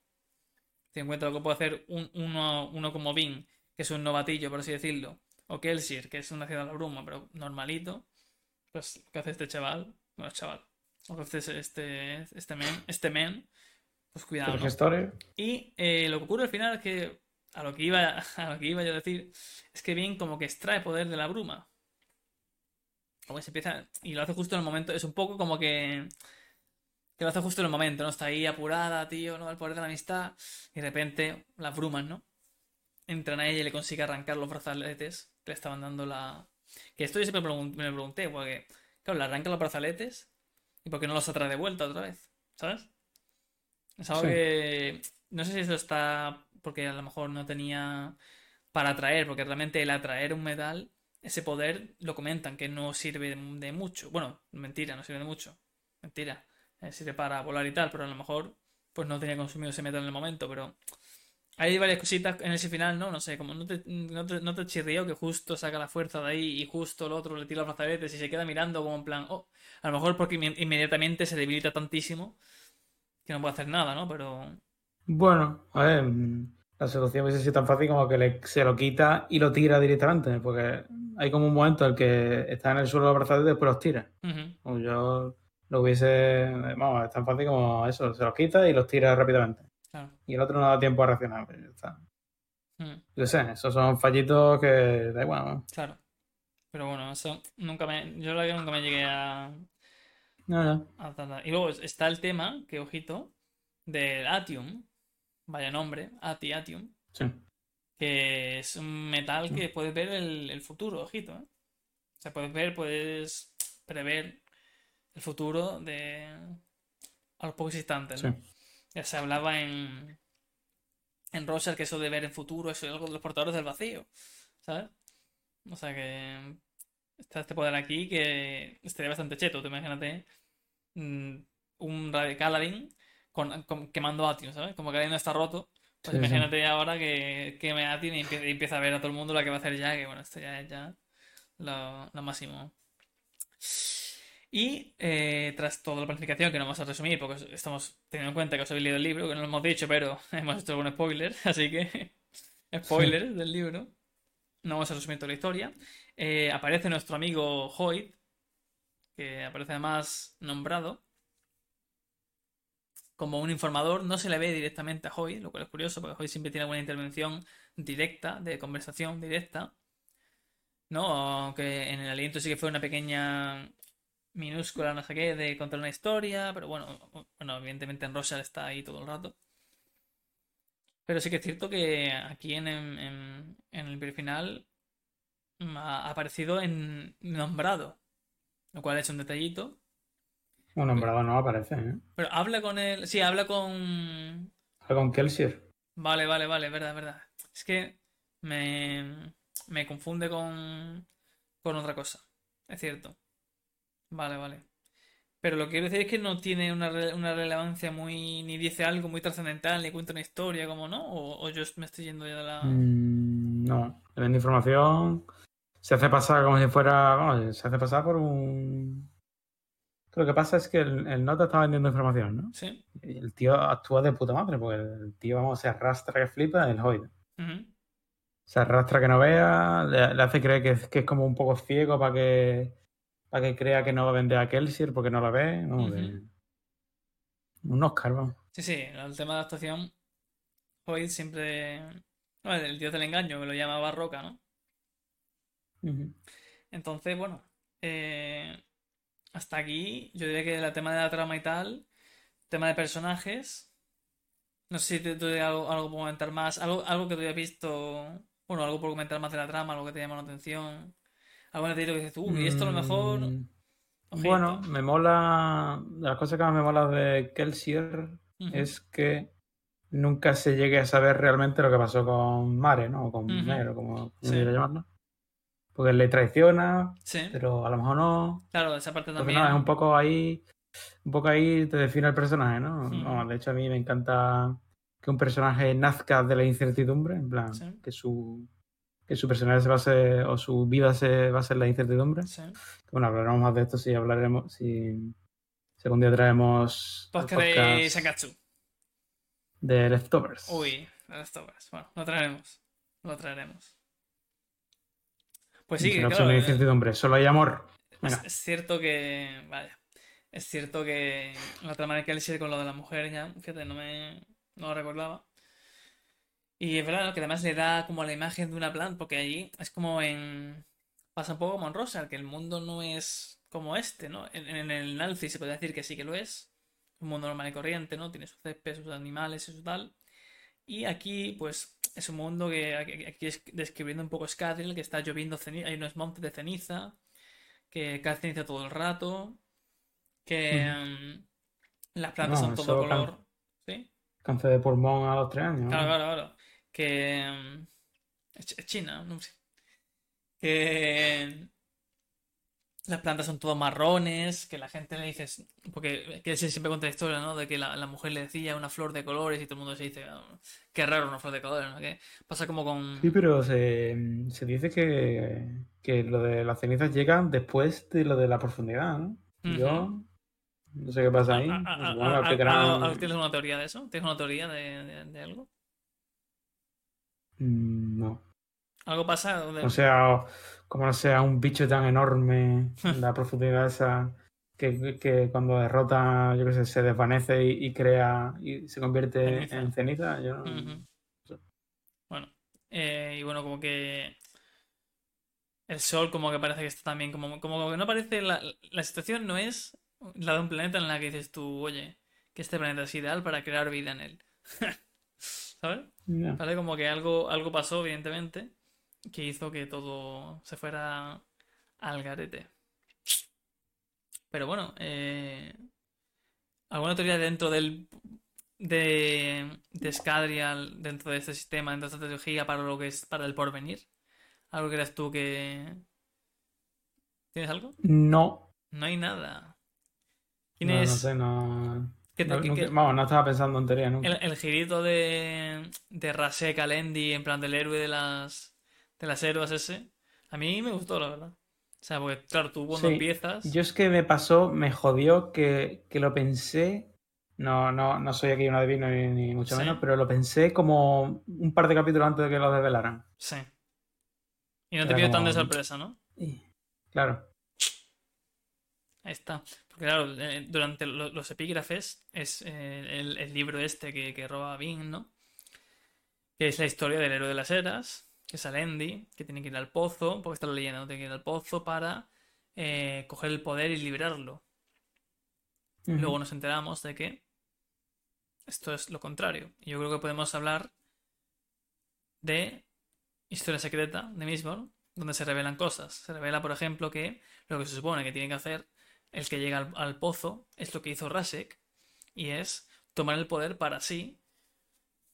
Ten en cuenta lo que puede hacer un, uno, uno como Bing, que es un novatillo, por así decirlo, o Kelsier, que es una ciudad de la bruma, pero normalito, pues lo que hace este chaval, bueno, chaval, lo que hace este, este men, este men, pues cuidado, gestores. Y eh, lo que ocurre al final es que, a lo que iba, a lo que iba yo a decir, es que Bing como que extrae poder de la bruma. Como que se empieza, y lo hace justo en el momento, es un poco como que, que lo hace justo en el momento, ¿no? Está ahí apurada, tío, ¿no? El poder de la amistad, y de repente las brumas, ¿no? Entran a ella y le consigue arrancar los brazaletes que le estaban dando la... Que esto yo siempre me lo pregunté, porque, claro, le arrancan los brazaletes, ¿y por qué no los atrae de vuelta otra vez? ¿Sabes? Es algo Sí. que no sé si eso está porque a lo mejor no tenía para atraer, porque realmente el atraer un metal, ese poder lo comentan que no sirve de, mucho. Bueno, mentira, no sirve de mucho. Mentira. Eh, sirve para volar y tal, pero a lo mejor pues no tenía consumido ese metal en el momento, pero hay varias cositas en ese final, ¿no? No sé, como no te, no te, no chirrió que justo saca la fuerza de ahí y justo el otro le tira los brazaletes y se queda mirando como en plan, oh, a lo mejor porque inme- inmediatamente se debilita tantísimo que no puede hacer nada, ¿no? Pero... Bueno, a ver, la solución hubiese sido tan fácil como que se lo quita y lo tira directamente, porque hay como un momento en el que está en el suelo abrazado y después los tira. ujú, O yo lo hubiese, vamos, es tan fácil como eso, se los quita y los tira rápidamente. claro. Y el otro no da tiempo a reaccionar, pues ya está. mm, Yo sé, esos son fallitos que da igual, ¿no? claro. Pero bueno, eso nunca me... Yo la que nunca me llegué a... No, no. a. Y luego está el tema, que ojito, del Atium. Vaya nombre, Ati Atium. Sí. Que es un metal que puedes ver el, el futuro, ojito, ¿eh? O sea, puedes ver, puedes prever el futuro de a los pocos instantes, ¿no? Sí. Ya se hablaba en en Rosal que eso de ver el futuro, eso es algo de los portadores del vacío, ¿sabes? O sea que está este poder aquí que estaría bastante cheto, tú imagínate mm, un Radicaladin con, con- quemando Atium, ¿sabes? Como que Aladdin no está roto, pues Sí, sí. imagínate ahora que, que me Atium y empieza, a ver a todo el mundo lo que va a hacer ya, que bueno, esto ya es ya lo, lo máximo. Y eh, tras toda la planificación, que no vamos a resumir porque estamos teniendo en cuenta que os habéis leído el libro, que no lo hemos dicho, pero hemos hecho algún spoiler, así que spoiler del libro. No vamos a resumir toda la historia. Eh, aparece nuestro amigo Hoyt, que aparece además nombrado como un informador. No se le ve directamente a Hoyt, lo cual es curioso, porque Hoyt siempre tiene alguna intervención directa, de conversación directa. ¿No? Aunque en el aliento sí que fue una pequeña minúscula, no sé qué, de contar una historia, pero bueno, bueno, evidentemente en Rosal está ahí todo el rato. Pero sí que es cierto que aquí en, en, en- el final ha aparecido en nombrado, lo cual es un detallito. Un nombrado no aparece, ¿eh? Pero habla con él, sí, habla con... Habla con Kelsier. Vale, vale, vale, verdad, verdad. Es que me, me confunde con, con otra cosa, es cierto. Vale, vale. Pero lo que quiero decir es que no tiene una, una relevancia muy, ni dice algo muy trascendental, ni cuenta una historia, como no, o, o yo me estoy yendo ya de la... Mm, no, le vende información. Se hace pasar como si fuera. Vamos, se hace pasar por un. Lo que pasa es que el, el nota está vendiendo información, ¿no? Sí. El tío actúa de puta madre, porque el tío, vamos, se arrastra que flipa el. Ujú. Se arrastra que no vea, le, le hace creer que es, que es como un poco ciego para que, para que crea que no va a vender a Kelsier porque no la ve. ¿no? De- Un Oscar, vamos. Sí, sí, el tema de actuación, Hoyt siempre... bueno, el dios del engaño, que lo llama Barroca, ¿no? Entonces, bueno, eh, hasta aquí yo diría que el tema de la trama y tal, tema de personajes, no sé si te, te algo, algo por comentar más, algo, algo que tú hayas visto, bueno, algo por comentar más de la trama, algo que te llama la atención, algo detallito que dices tú, y esto a lo mejor, Mm, ojito. Bueno, me mola. De las cosas que más me mola de Kelsier es que nunca se llegue a saber realmente lo que pasó con Mare, ¿no? O con Ujú. Mare, o como, como Sí. llamarlo. Porque le traiciona, Sí, pero a lo mejor no. claro, esa parte también. no, es un poco ahí. Un poco ahí te define el personaje, ¿no? Ujú. No, de hecho, a mí me encanta que un personaje nazca de la incertidumbre, en plan, Sí. que su que su personaje se base o su vida se base en la incertidumbre. Bueno, hablaremos más de esto si hablaremos, si, si algún día traemos Podcast de Sankatsu. de Leftovers. Uy, tobas. Bueno, lo traeremos. Lo traeremos. Pues Sí, claro, hay eh, incertidumbre, solo hay amor. es, Venga. es cierto que. Vaya. Es cierto que la trama de Kelsier con lo de la mujer ya, fíjate, no me. No lo recordaba. Y es verdad ¿no? que además le da como la imagen de una planta, porque allí es como en. Pasa un poco como en Rosal, que el mundo no es como este, ¿no? En, en el Nalfi se puede decir que sí que lo es. Un mundo normal y corriente, ¿no? Tiene sus césped, sus animales y su tal. Y aquí, pues, es un mundo que aquí es describiendo un poco Scadrial, que está lloviendo ceniza, hay unos montes de ceniza, que cae ceniza todo el rato, que mm, las plantas No, son todo can- color. ¿Sí? Cáncer de pulmón a los tres años. Claro, claro, claro. Que. mm, es China, no sé. Que. Las plantas son todos marrones, que la gente le dice, porque que se siempre cuenta la historia, ¿no? De que la, la, mujer le decía una flor de colores y todo el mundo se dice, oh, qué raro una flor de colores, ¿no? Que pasa como con... Sí, pero se, se dice que, que, lo de las cenizas llegan después de lo de la profundidad, ¿no? Uh -huh. Yo no sé qué pasa ahí. ¿A, a, a, ¿Tienes una teoría de eso? ¿Tienes una teoría de, de, de algo? Mm, no. ¿Algo pasa? De... O sea, como no sea un bicho tan enorme en la profundidad esa que, que, cuando derrota, yo qué sé, se desvanece y, y crea y se convierte ceniza. en ceniza. Yo no, uh -huh. Bueno, eh, y bueno, como que el sol como que parece que está también, como, como que no parece, la, la situación no es la de un planeta en la que dices tú, oye, que este planeta es ideal para crear vida en él. ¿Sabes? Yeah. Vale, como que algo, algo pasó, evidentemente, que hizo que todo se fuera al garete. Pero bueno, eh, ¿alguna teoría dentro del de, de Scadrial, dentro de este sistema, dentro de esta tecnología para lo que es para el porvenir? ¿Algo creas tú que... ¿Tienes algo? No. No hay nada. ¿Quién no, es? No sé, no... ¿Qué te- no, qué- nunca- qué- Vamos, no estaba pensando en teoría nunca. El, el girito de, de Rasek Alendi, en plan del héroe de las, de las héroes ese, a mí me gustó, la verdad. O sea, porque claro, tú cuando Sí, empiezas... Yo es que me pasó, me jodió que, que lo pensé. No, no, no soy aquí un adivino ni, ni mucho Sí. menos, pero lo pensé como un par de capítulos antes de que lo desvelaran. Sí. Y no te Era pido tan de como- sorpresa, ¿no? Y- Claro. Ahí está. Porque claro, eh, durante lo- los epígrafes es eh, el, el libro este que, que roba Bing, ¿no? Que es la historia del héroe de las eras, que es Alendi, que tiene que ir al pozo, porque está la leyenda, ¿no? Tiene que ir al pozo para eh, coger el poder y liberarlo. Luego nos enteramos de que esto es lo contrario. Y yo creo que podemos hablar de Historia Secreta de Mistborn, donde se revelan cosas. Se revela, por ejemplo, que lo que se supone que tiene que hacer el que llega al, al pozo es lo que hizo Rasek, y es tomar el poder para sí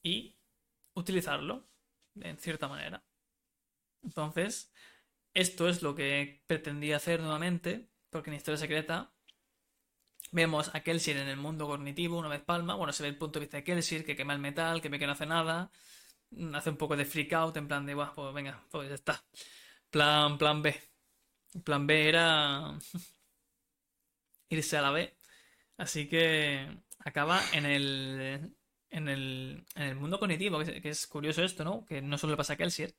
y utilizarlo en cierta manera. Entonces, esto es lo que pretendía hacer nuevamente, porque en Historia Secreta Vemos a Kelsier en el mundo cognitivo, una vez palma. Bueno, se ve el punto de vista de Kelsier, que quema el metal, que ve que no hace nada. mm, Hace un poco de freak out, en plan de, "Buah, pues venga, pues ya está. Plan, plan B. Plan B era irse a la B. Así que acaba en el, en el, en el mundo cognitivo, que es, que es curioso esto, ¿no? Que no solo le pasa a Kelsier.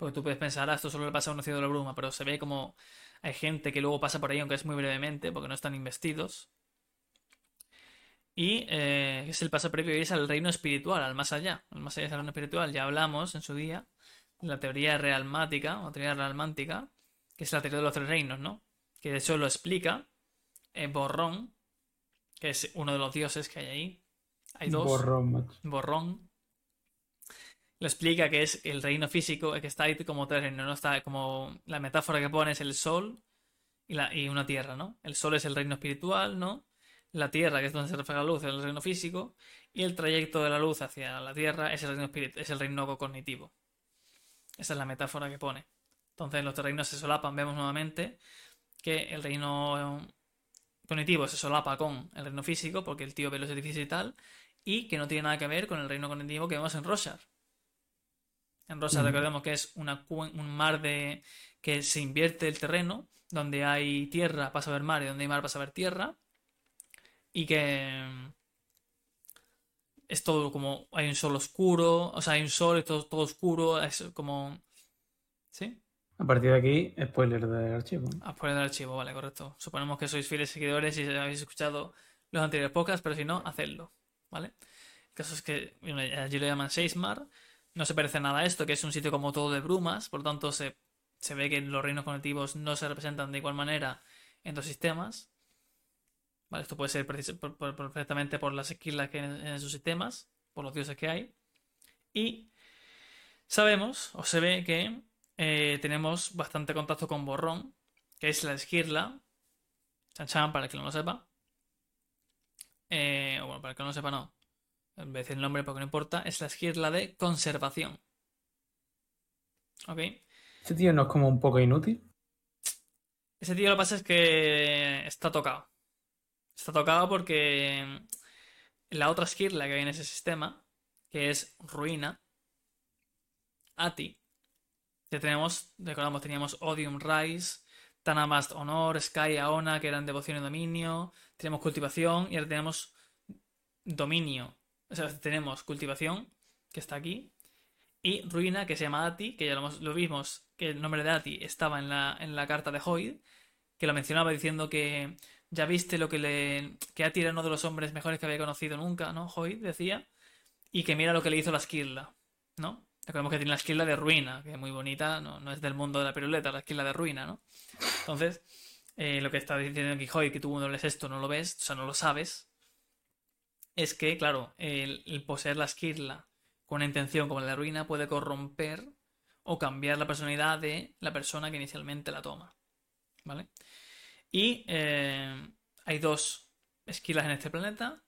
Porque tú puedes pensar, ah, esto solo le pasa a un cielo de la bruma, pero se ve como hay gente que luego pasa por ahí, aunque es muy brevemente, porque no están investidos. Y eh, es el paso previo y es al reino espiritual, al más allá. Al más allá del reino espiritual. Ya hablamos en su día de la teoría realmática, o teoría realmántica, que es la teoría de los tres reinos, ¿no? Que de hecho lo explica eh, Borrón, que es uno de los dioses que hay ahí. Hay dos. Borrón, macho. Borrón. Lo explica que es el reino físico, que está ahí como tres reinos, ¿no? Está como la metáfora que pone es el sol y, una tierra, ¿no? El sol es el reino espiritual, ¿no? La tierra, que es donde se refleja la luz, es el reino físico. Y el trayecto de la luz hacia la tierra es el reino, es el reino cognitivo. Esa es la metáfora que pone. Entonces los reinos se solapan. Vemos nuevamente que el reino cognitivo se solapa con el reino físico, porque el tío ve los edificios y tal, y que no tiene nada que ver con el reino cognitivo que vemos en Roshar. En Ujú. recordemos que es una un mar de que se invierte el terreno, donde hay tierra pasa a haber mar y donde hay mar pasa a haber tierra, y que mm, es todo como hay un sol oscuro, o sea, hay un sol y todo, todo oscuro, es como... ¿Sí? A partir de aquí, spoiler del archivo. ¿no? A poner el archivo, vale, correcto. Suponemos que sois fieles seguidores y habéis escuchado los anteriores podcasts, pero si no, hacedlo, ¿vale? El caso es que bueno, allí lo llaman Seismar, no se parece nada a esto, que es un sitio como todo de brumas, por lo tanto se, se ve que los reinos cognitivos no se representan de igual manera en dos sistemas. Vale, esto puede ser perfectamente por las esquilas que hay en, esos sistemas, por los dioses que hay. Y sabemos, o se ve que eh, tenemos bastante contacto con Borrón, que es la esquirla. Chan chan, para el que no lo sepa. Eh, bueno, para el que no lo sepa, no. En vez de decir el nombre, porque no importa, es la esquirla de conservación. ¿Ok? Este tío no es como un poco inútil. Ese tío lo que pasa es que está tocado. Está tocado porque la otra Skirla que hay en ese sistema, que es Ruina, Ati, que tenemos, recordamos, teníamos Odium Rise, Tanamast Honor, Sky Aona, que eran devoción y dominio, tenemos cultivación y ahora tenemos dominio. O sea, tenemos cultivación, que está aquí, y Ruina, que se llama Ati, que ya lo, vimos, que el nombre de Ati estaba en la, en la carta de Hoyd, que lo mencionaba diciendo que ya viste lo que le. que Ati era uno de los hombres mejores que había conocido nunca, ¿no? Hoyd decía. Y que mira lo que le hizo la Skirla, ¿no? Recordemos que tiene la esquila de ruina, que es muy bonita, no, no es del mundo de la piruleta, la esquila de ruina, ¿no? Entonces, eh, lo que está diciendo aquí Hoy, que tú cuando lees esto no lo ves, o sea, no lo sabes, es que, claro, el, poseer la esquila con una intención como la ruina puede corromper o cambiar la personalidad de la persona que inicialmente la toma, ¿vale? Y eh, hay dos esquilas en este planeta.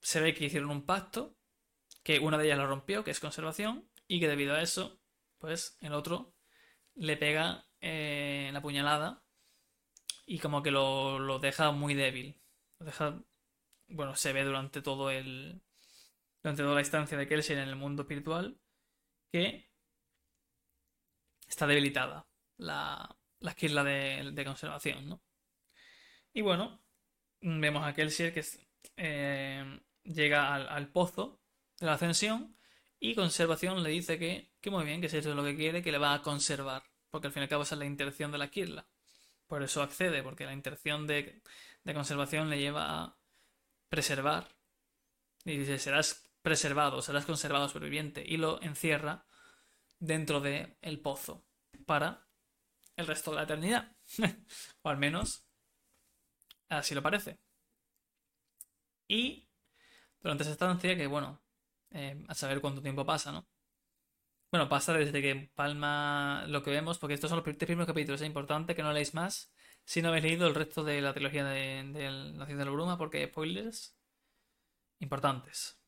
Se ve que hicieron un pacto, que una de ellas lo rompió, que es conservación, y que debido a eso, pues el otro le pega eh, la puñalada y como que lo, deja muy débil. Lo deja, bueno, se ve durante todo el, durante toda la instancia de Kelsier en el mundo espiritual que está debilitada la, la esquila de, conservación, ¿no? Y bueno, vemos a Kelsier que eh, llega al, pozo de la ascensión y conservación le dice que, que muy bien, que si eso es lo que quiere, que le va a conservar. Porque al fin y al cabo esa es la intención de la Kirla. Por eso accede, porque la intención de, conservación le lleva a preservar. Y dice, serás preservado, serás conservado superviviente. Y lo encierra dentro del el pozo para el resto de la eternidad. o al menos así lo parece. Y durante esa estancia, que bueno, eh, a saber cuánto tiempo pasa, ¿no? Bueno, pasa desde que palma lo que vemos, porque estos son los primeros capítulos. Es importante que no leáis más si no habéis leído el resto de la trilogía de, La Ciudad de la Bruma, porque hay spoilers importantes.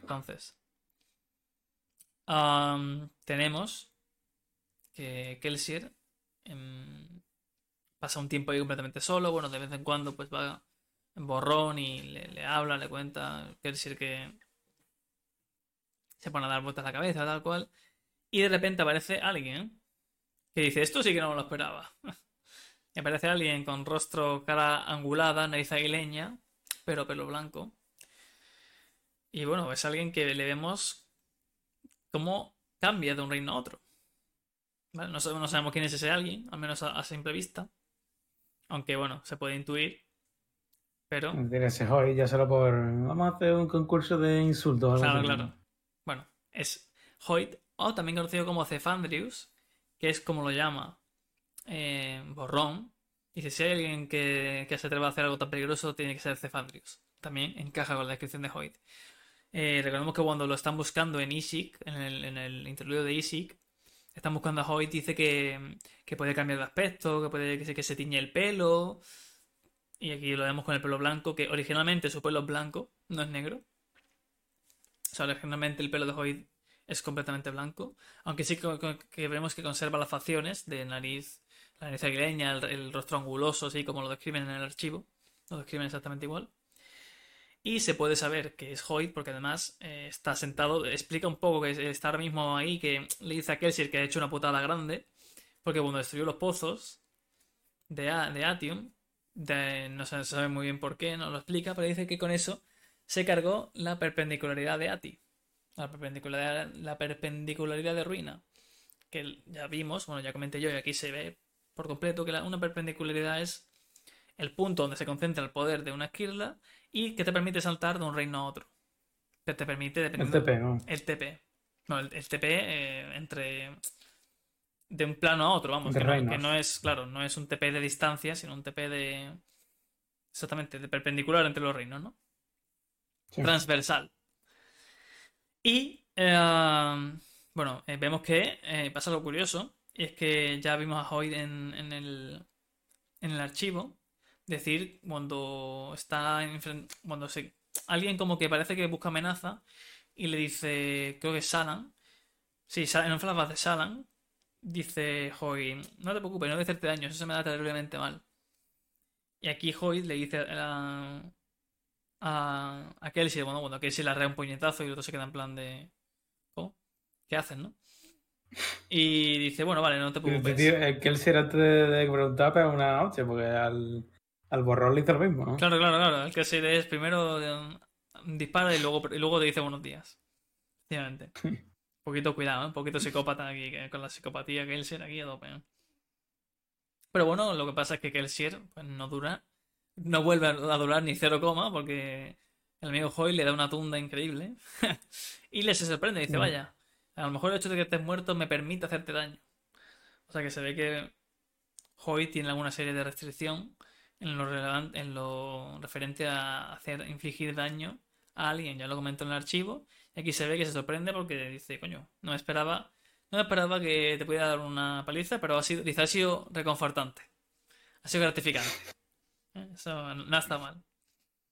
Entonces, tenemos que Kelsier em, pasa un tiempo ahí completamente solo. Bueno, de vez en cuando pues va en borrón y le, habla, le cuenta Kelsier que se pone a dar vueltas a la cabeza, tal cual. Y de repente aparece alguien que dice, esto sí que no me lo esperaba. y aparece alguien con rostro, cara angulada, nariz aguileña, pero pelo blanco. Y bueno, es alguien que le vemos cómo cambia de un reino a otro. No, sabemos, quién es ese alguien, al menos a, simple vista. Aunque bueno, se puede intuir. Pero. Tiene ese hoy ya solo por. Vamos a hacer un concurso de insultos. Claro, claro es Hoyt, o también conocido como Cefandrius, que es como lo llama eh, Borrón. Dice, si hay alguien que, se atreva a hacer algo tan peligroso, tiene que ser Cefandrius. También encaja con la descripción de Hoyt. Eh, recordemos que cuando lo están buscando en Ishik, en el, en interludio de Ishik, están buscando a Hoyt, dice que, puede cambiar de aspecto, que puede que se, que se tiñe el pelo. Y aquí lo vemos con el pelo blanco, que originalmente su pelo es blanco, no es negro. O sea, originalmente el pelo de Hoyt es completamente blanco. Aunque sí que, vemos que conserva las facciones de nariz, la nariz aguileña, el, rostro anguloso, así como lo describen en el archivo. Lo describen exactamente igual. Y se puede saber que es Hoyt porque además eh, está sentado. Explica un poco que está ahora mismo ahí, que le dice a Kelsier que ha hecho una putada grande. Porque cuando destruyó los pozos de, de Atium, no se sabe muy bien por qué, no lo explica, pero dice que con eso se cargó la perpendicularidad de Ati, la perpendicularidad, la perpendicularidad de ruina, que ya vimos, bueno, ya comenté yo y aquí se ve por completo que una perpendicularidad es el punto donde se concentra el poder de una esquirla y que te permite saltar de un reino a otro. Que te permite... El TP, ¿no? El TP. No, el, TP eh, entre... De un plano a otro, vamos. Que no, que no, es, claro, no es un TP de distancia, sino un TP de... Exactamente, de perpendicular entre los reinos, ¿no? transversal. Y eh, bueno, eh, vemos que pasa lo curioso, y es que ya vimos a Hoyd en, el, en el archivo decir cuando está en, cuando se alguien como que parece que busca amenaza y le dice creo que Salan sí, en un flashback de Salan dice Hoy, no te preocupes, no voy a hacerte daño, eso se me da terriblemente mal. Y aquí Hoy le dice a, a, a Kelsey, bueno, bueno, Kelsey le arrea un puñetazo y el otro se queda en plan de... ¿Cómo? ¿Qué hacen, no? Y dice, bueno, vale, no te preocupes. Tío, el Kelsey antes de que preguntaba pero una noche, porque al, al borrón le hizo lo mismo, ¿no? Claro, claro, claro. El Kelsey es primero de- dispara y luego, y luego te dice buenos días. Efectivamente. Un poquito cuidado, ¿eh? un poquito psicópata aquí, que con la psicopatía Kelsier aquí a tope. ¿eh? Pero bueno, lo que pasa es que Kelsier pues, no dura, no vuelve a durar ni cero coma porque el amigo Hoy le da una tunda increíble y le se sorprende y dice, Mm. vaya, a lo mejor el hecho de que estés muerto me permite hacerte daño. O sea que se ve que Hoy tiene alguna serie de restricción en lo, referente a hacer infligir daño a alguien. Ya lo comento en el archivo. Y aquí se ve que se sorprende porque dice, coño, no me esperaba, no me esperaba que te pudiera dar una paliza, pero ha sido, dice, ha sido reconfortante. Ha sido gratificante. ¿Eh? Eso no está mal.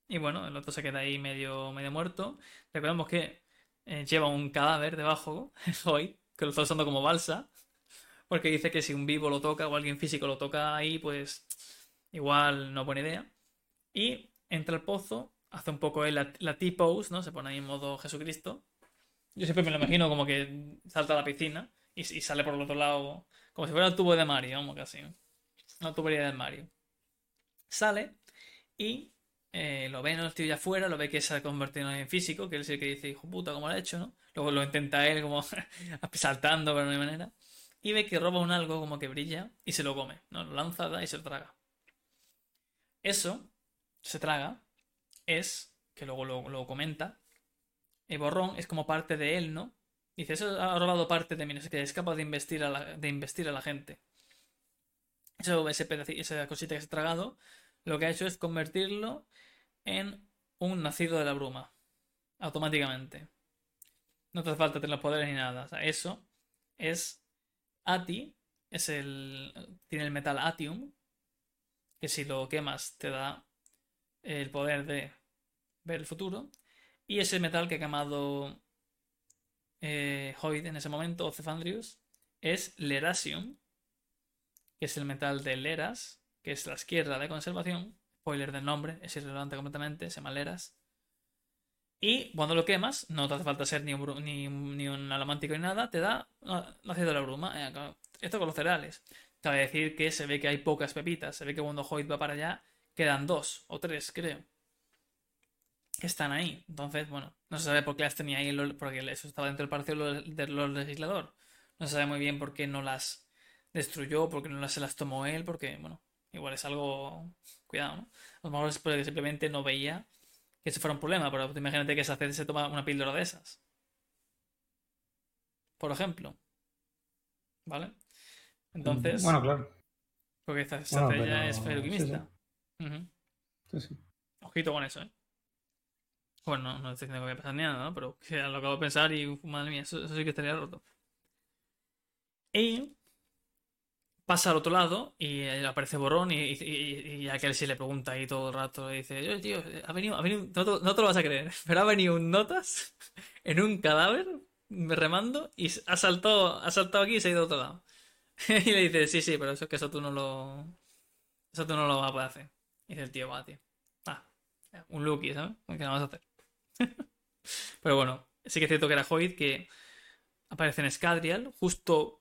Y bueno, el otro se queda ahí medio, medio muerto. Recordemos que eh, lleva un cadáver debajo, hoy, que lo está usando como balsa. Porque dice que si un vivo lo toca o alguien físico lo toca ahí, pues igual no buena idea. Y entra al pozo, hace un poco la, la T-pose, ¿no? Se pone ahí en modo Jesucristo. Yo siempre me lo imagino como que salta a la piscina y, sale por el otro lado, como si fuera el tubo de Mario, vamos, casi. Una tubería de Mario. Sale y eh, lo ven el tío ya afuera, lo ve que se ha convertido en físico, que es el que dice, hijo puta, ¿cómo lo ha hecho, no? Luego lo intenta él como saltando, no hay manera. Y ve que roba un algo como que brilla y se lo come, ¿no? Lo lanza da, y se lo traga. Eso, se traga, es, que luego lo, lo comenta, el borrón es como parte de él, ¿no? Dice, eso ha robado parte de mí, no sé qué, es capaz de investir a la, de investir a la gente. Eso, ese pedaci- esa cosita que se ha tragado, lo que ha hecho es convertirlo en un nacido de la bruma. Automáticamente. No te hace falta tener los poderes ni nada. O sea, eso es Ati, es el. tiene el metal Atium, que si lo quemas te da el poder de ver el futuro. Y ese metal que ha quemado eh, Hoyd en ese momento, o Cefandrius, es Lerasium, que es el metal de Leras, que es la izquierda de conservación. Spoiler del nombre, es irrelevante completamente, se llama Leras. Y cuando lo quemas, no te hace falta ser ni un, ni, ni alamántico ni nada, te da ácido de la bruma. Eh, Esto con los cereales. Cabe decir que se ve que hay pocas pepitas. Se ve que cuando Hoyt va para allá, quedan dos o tres, creo. Que están ahí. Entonces, bueno, no se sabe por qué las tenía ahí, porque eso estaba dentro del palacio del Legislador. No se sabe muy bien por qué no las destruyó, por qué no se las tomó él, porque, bueno, igual es algo. Cuidado, ¿no? A lo mejor es porque simplemente no veía que eso fuera un problema, pero tú imagínate que Saced se toma una píldora de esas. Por ejemplo. ¿Vale? Entonces, Bueno, claro. porque esta Bueno, Saced ya pero- es sí. Ujú. Sí, sí. Ojito con eso, ¿eh? Bueno, no, no estoy diciendo que voy a pasar ni nada, ¿no? Pero que lo acabo de pensar y, madre mía, eso, eso sí que estaría roto. Y pasa al otro lado y eh, aparece Borrón y, y, y, a Kelsey le pregunta ahí todo el rato. Y dice, oye, tío, ha venido, ha venido, no, te- no lo vas a creer, pero ha venido un notas en un cadáver remando y ha saltado, ha saltado aquí y se ha ido a otro lado. Y le dice, sí, sí, pero eso es que eso tú no lo... Eso tú no lo vas a poder hacer. Y dice el tío, va, tío. Ah, un Lucky, ¿sabes? ¿Qué le vamos a hacer? Pero bueno, sí que es cierto que era Hoyt que aparece en Scadrial justo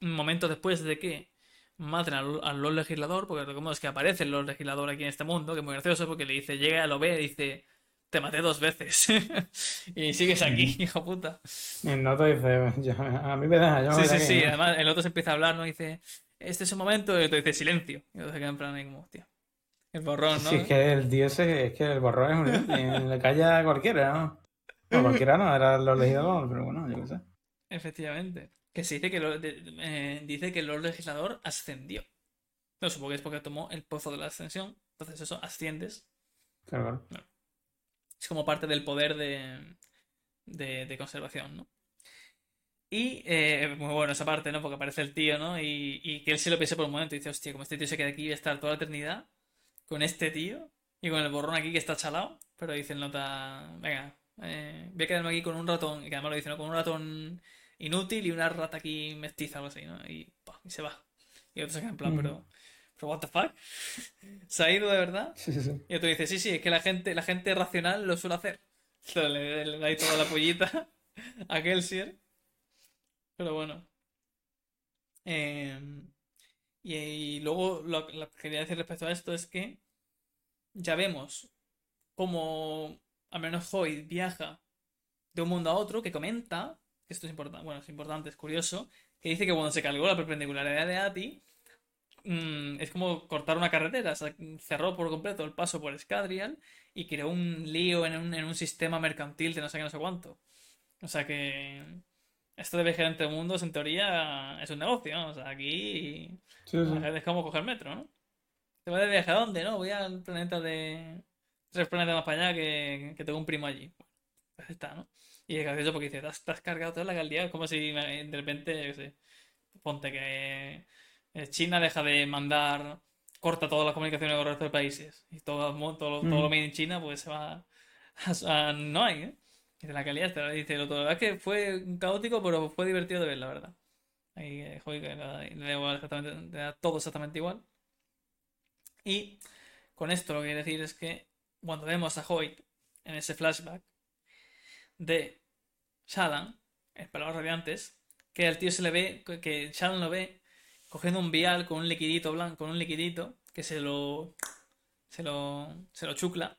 un momento después de que maten al, al Lord Legislador, porque recordemos que aparece el Lord Legislador aquí en este mundo, que es muy gracioso porque le dice, llega, lo ve dice, te maté dos veces y sigues aquí, hijo puta. Y el noto dice, "Yo- a mí me da, yo Sí, sí, aquí", sí, ¿no? además el otro se empieza a hablar, ¿no? Y dice, este es un momento, y el otro dice, silencio. Y otro se queda en plan ahí como, hostia. El borrón, ¿no? Sí, es que el tío ese, es que el borrón es un le calla a cualquiera, ¿no? No, cualquiera no, era los legisladores, pero bueno, yo qué sé. Efectivamente. Que se dice que, lo- eh, dice que el Lord Legislador ascendió. No, supongo que es porque tomó el pozo de la ascensión. Entonces eso, asciendes. Claro, claro. Es como parte del poder de, de, de conservación, ¿no? Y eh, muy bueno esa parte, ¿no? Porque aparece el tío, ¿no? Y, y que él se lo piensa por un momento y dice, hostia, como este tío se queda aquí voy a estar toda la eternidad con este tío y con el borrón aquí que está chalado. Pero dice el nota, venga, eh, voy a quedarme aquí con un ratón, y que además lo dice, ¿no? Con un ratón inútil y una rata aquí mestiza o algo así, ¿no? Y, y se va. Y otro se queda en plan, pero, pero what the fuck? ¿Se ha ido de verdad? Sí, sí, sí. Y otro dice, sí, sí, es que la gente, la gente racional lo suele hacer. Entonces, le, le da ahí toda la pollita a Kelsier. Pero bueno. Eh, y, y luego lo, lo que quería decir respecto a esto es que ya vemos cómo al menos Hoy viaja de un mundo a otro, que comenta, esto es importante, bueno, es importante, es curioso, que dice que cuando se cargó la perpendicularidad de Ati, mm, es como cortar una carretera, o sea, cerró por completo el paso por Escadrial y creó un lío en un, en un sistema mercantil de no sé qué, no sé cuánto. O sea que esto de viajar entre mundos, en teoría, es un negocio, ¿no? O sea, aquí Sí, sí. es como coger metro, ¿no? ¿Te vas de viaje a dónde? No, voy al planeta de... Tres planetas más para allá que, que tengo un primo allí. Pues está, ¿no? Y es gracioso porque dice, te has, cargado toda la calidad, como si de repente, yo sé, ponte que eh, China deja de mandar, corta todas las comunicaciones con el resto de países. Y todo, todo, lo- todo lo Mm. made in China, pues se va a, a- no hay, ¿eh? Dice, la calidad está, dice el otro, es que fue caótico, pero fue divertido de ver, la verdad. Ahí, eh, joder, le da- exactamente, le da todo exactamente igual. Y con esto lo que quiero decir es que cuando vemos a Hoyt en ese flashback de Shallan, en palabras radiantes, que al tío se le ve, que- Shallan lo ve cogiendo un vial con un liquidito blanco, con un liquidito, que se lo, se lo, se lo chucla,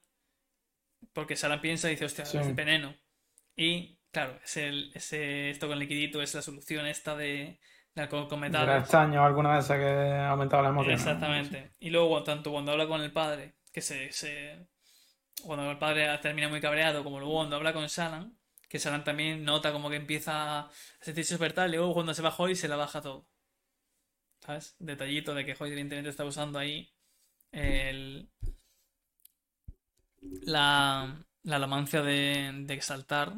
porque Shallan piensa y dice, hostia, Sí. es veneno. Y claro, ese, ese, esto con liquidito es la solución esta de, de alcohol con metales. alguna de esas que ha aumentado la emoción. ¿no? Exactamente. Y luego, tanto cuando habla con el padre, que se, se- Cuando el padre termina muy cabreado, como luego cuando habla con Shannon, que Shannon también nota como que empieza a sentirse y luego cuando se va Hoy se la baja todo. ¿Sabes? Detallito de que Hoy evidentemente está usando ahí el... La, la lamancia de, de exaltar,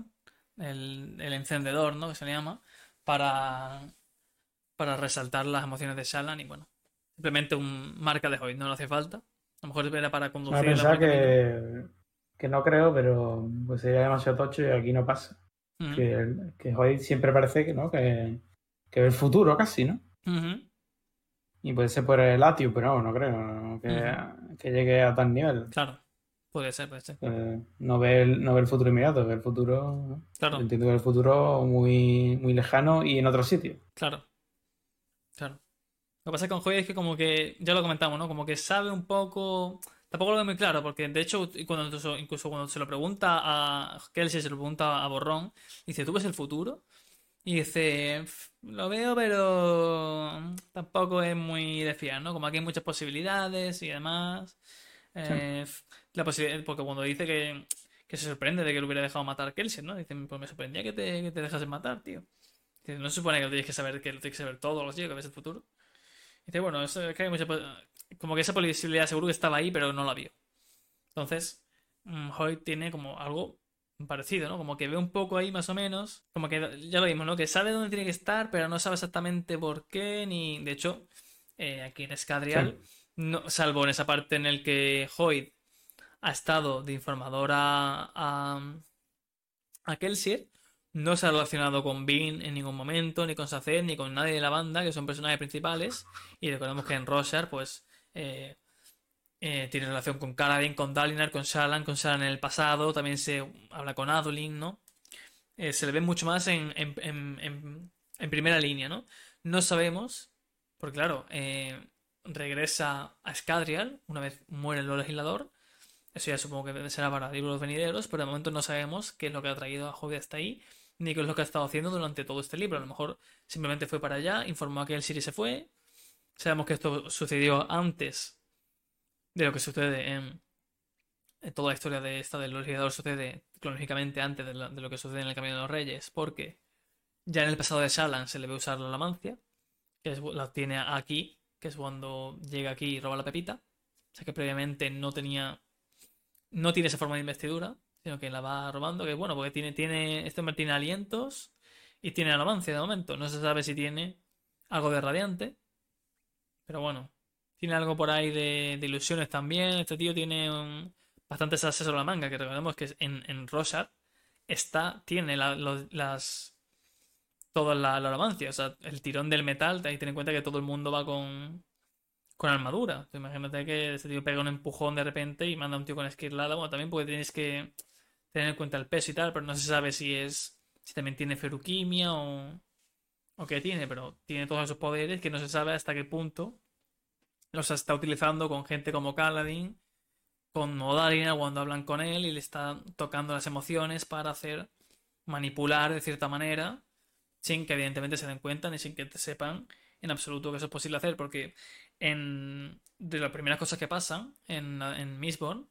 el, el encendedor, ¿no? Que se le llama, para, para resaltar las emociones de Shallan y bueno, simplemente un marca de Hoy, no le hace falta. A lo mejor era para conducir pensaba a buen que, que no creo, pero pues sería demasiado tocho y aquí no pasa. Que, que hoy siempre parece que no, que, que el futuro casi, ¿no? Ujú. Y puede ser por el Latius, pero no, no creo no, que, que llegue a tal nivel. Claro, puede ser, puede ser. Eh, no, ve el, no ve el futuro inmediato, ve el futuro. Claro. Entiendo que el futuro muy, muy lejano y en otro sitio. Claro. Claro. Lo que pasa con Hoy es que como que, ya lo comentamos, ¿no? Como que sabe un poco... Tampoco lo ve muy claro, porque de hecho, cuando incluso, incluso cuando se lo pregunta a Kelsey, se lo pregunta a Borrón, dice, ¿tú ves el futuro? Y dice, "Pf, lo veo, pero tampoco es muy de fiar, ¿no? Como aquí hay muchas posibilidades y demás. Eh, la posibilidad, porque cuando dice que, que se sorprende de que lo hubiera dejado matar a Kelsey, ¿no? Dice, pues me sorprendía que te, que te dejases matar, tío. Dice, no se supone que lo tienes que saber, que lo tienes que saber todo, los días que ves el futuro. Dice, bueno, es que hay mucha como que esa posibilidad seguro que estaba ahí, pero no la vio. Entonces, mm, Hoy tiene como algo parecido, ¿no? Como que ve un poco ahí más o menos, como que ya lo vimos, ¿no? Que sabe dónde tiene que estar, pero no sabe exactamente por qué, ni... De hecho, eh, aquí en Escadrial, no, salvo en esa parte en el que Hoyt ha estado de informador a, a, a Kelsier, no se ha relacionado con Bean en ningún momento, ni con Saced, ni con nadie de la banda, que son personajes principales. Y recordemos que en Roshar, pues, eh, eh, tiene relación con Kaladin, con Dalinar, con Shallan, con Shallan en el pasado, también se habla con Adolin, ¿no? Eh, se le ve mucho más en, en- en- en- primera línea, ¿no? No sabemos, porque claro, eh, regresa a Escadrial una vez muere el legislador. Eso ya supongo que será para libros venideros, pero de momento no sabemos qué es lo que ha traído a Jode hasta ahí, ni es lo que ha estado haciendo durante todo este libro. A lo mejor simplemente fue para allá, informó a que el Siri se fue. Sabemos que esto sucedió antes de lo que sucede en, toda la historia de esta del legislador sucede cronológicamente antes de, lo que sucede en el Camino de los Reyes, porque ya en el pasado de Shallan se le ve usar la lamancia, que es- la tiene aquí, que es cuando llega aquí y roba la pepita. O sea que previamente no tenía. No tiene esa forma de investidura, sino que la va robando. Que bueno, porque tiene, tiene. Este hombre tiene alientos y tiene alamancia de momento. No se sabe si tiene algo de radiante. Pero bueno, tiene algo por ahí de, ilusiones también. Este tío tiene bastantes ases a la manga. Que recordemos que en, en Rosar está, tiene la- los- las, toda la, la. O sea, el tirón del metal, tener en cuenta que todo el mundo va con, con armadura. Imagínate que ese tío pega un empujón de repente y manda a un tío con esquirlada. Bueno, también porque tienes que tener en cuenta el peso y tal, pero no se sabe si es. si también tiene feruquimia o. o qué tiene, pero tiene todos esos poderes que no se sabe hasta qué punto los está utilizando con gente como Kaladin, con Odalina cuando hablan con él y le está tocando las emociones para hacer manipular de cierta manera, sin que evidentemente se den cuenta ni sin que sepan en absoluto que eso es posible hacer, porque en, de las primeras cosas que pasan en, en Mistborn,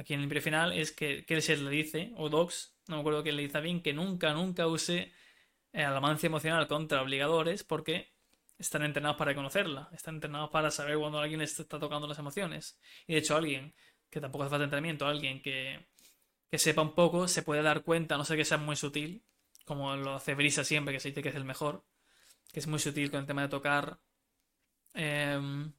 aquí en el imperio final, es que Kelsier le dice, o Dox, no me acuerdo quién le dice a Vin, que nunca, nunca use eh, alamancia emocional contra obligadores, porque están entrenados para reconocerla, están entrenados para saber cuando alguien está tocando las emociones. Y de hecho, alguien que tampoco hace falta entrenamiento, alguien que, que sepa un poco, se puede dar cuenta, no sé que sea muy sutil, como lo hace Brisa siempre, que se dice que es el mejor, que es muy sutil con el tema de tocar em,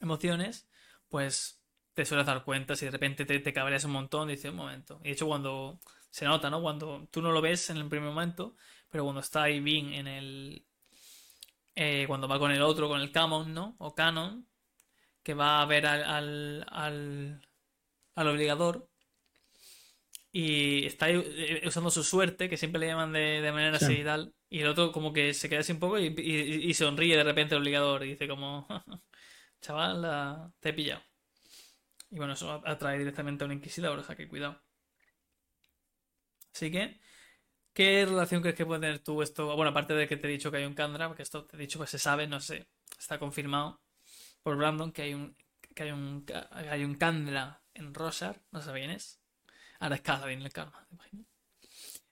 emociones, pues te sueles dar cuenta si de repente te, te cabreas un montón dices un momento. Y de hecho, cuando se nota, ¿no? Cuando tú no lo ves en el primer momento, pero cuando está ahí bien en el. eh, cuando va con el otro, con el Canon, ¿no? O Canon, que va a ver al, al, al, al obligador y está ahí, eh, usando su suerte, que siempre le llaman de, de manera Sí. así y tal. Y el otro como que se queda así un poco y, y- y sonríe de repente el obligador y dice como, chaval, te he pillado. Y bueno, eso atrae directamente a un inquisidor, o sea que cuidado. Así que, ¿qué relación crees que puede tener tú esto? Bueno, aparte de que te he dicho que hay un Kandra, porque esto te he dicho que se sabe, no sé, está confirmado por Brandon que hay un, que hay un, que hay un Kandra en Rosar, no sé bien es. Ahora es Kaladin el karma, ¿te imaginas?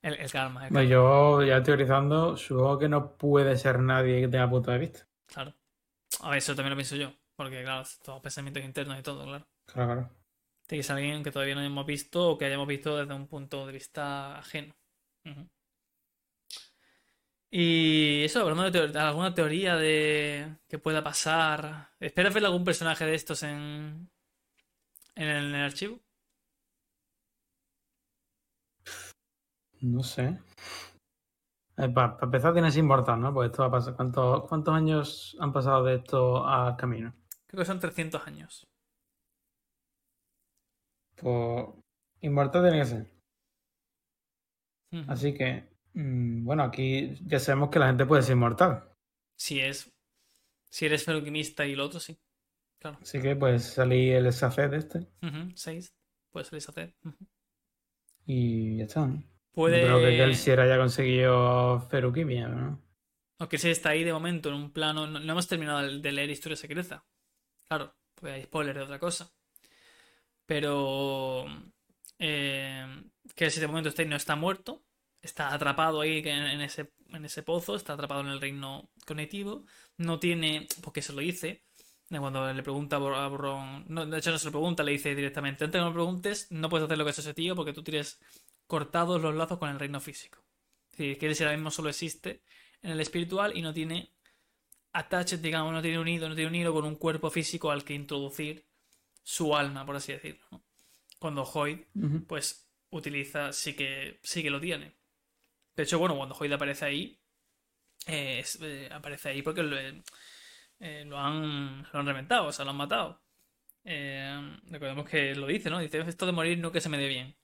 El, el karma, el Bueno, karma, yo ya teorizando, supongo que no puede ser nadie que tenga punto de vista. claro. A ver, eso también lo pienso yo, porque claro, todos pensamientos internos y todo, claro. Claro, claro. Tiene que ser alguien que todavía no hayamos visto o que hayamos visto desde un punto de vista ajeno. Y eso, hablando de, alguna teoría de que pueda pasar. ¿Esperas ver algún personaje de estos en, en el, en el archivo? No sé. para empezar tienes inmortal, ¿no? Pues esto va a pasar. ¿Cuántos, cuántos años han pasado de esto al camino? Creo que son 300 años. Pues inmortal tiene que ser. Así que, mm, bueno, aquí ya sabemos que la gente puede ser inmortal. Si es. Si eres feruquimista y el otro, sí. Claro. Así que pues salir el Safed este Ujú, Seis. Puede salir. Ujú. y ya está. ¿no? Puede. Creo que Kelsier haya conseguido Feruquimia, ¿no? Aunque sí está ahí de momento en un plano. No, no hemos terminado de, leer Historia Secreta. Claro, porque hay spoiler de otra cosa. Pero. Eh, que de momento ahí no está muerto. Está atrapado ahí en, ese, en ese pozo. Está atrapado en el reino cognitivo. No tiene. Porque se lo dice. Cuando le pregunta a Bor- a Borrón. No, de hecho, no se lo pregunta, le dice directamente: Antes no me preguntes, no puedes hacer lo que hace ese tío porque tú tienes cortados los lazos con el reino físico. Es decir, que él ahora mismo solo existe en el espiritual y no tiene attached, digamos, no tiene unido, no tiene unido con un cuerpo físico al que introducir su alma, por así decirlo. ¿no? Cuando Hoyd, pues, utiliza, sí que, sí que lo tiene. De hecho, bueno, cuando Hoyd aparece ahí, eh, es- eh, aparece ahí porque lo, eh, lo han, lo han reventado, o sea, lo han matado. Recordemos que lo dice, ¿no? Dice, esto de morir no que se me dé bien.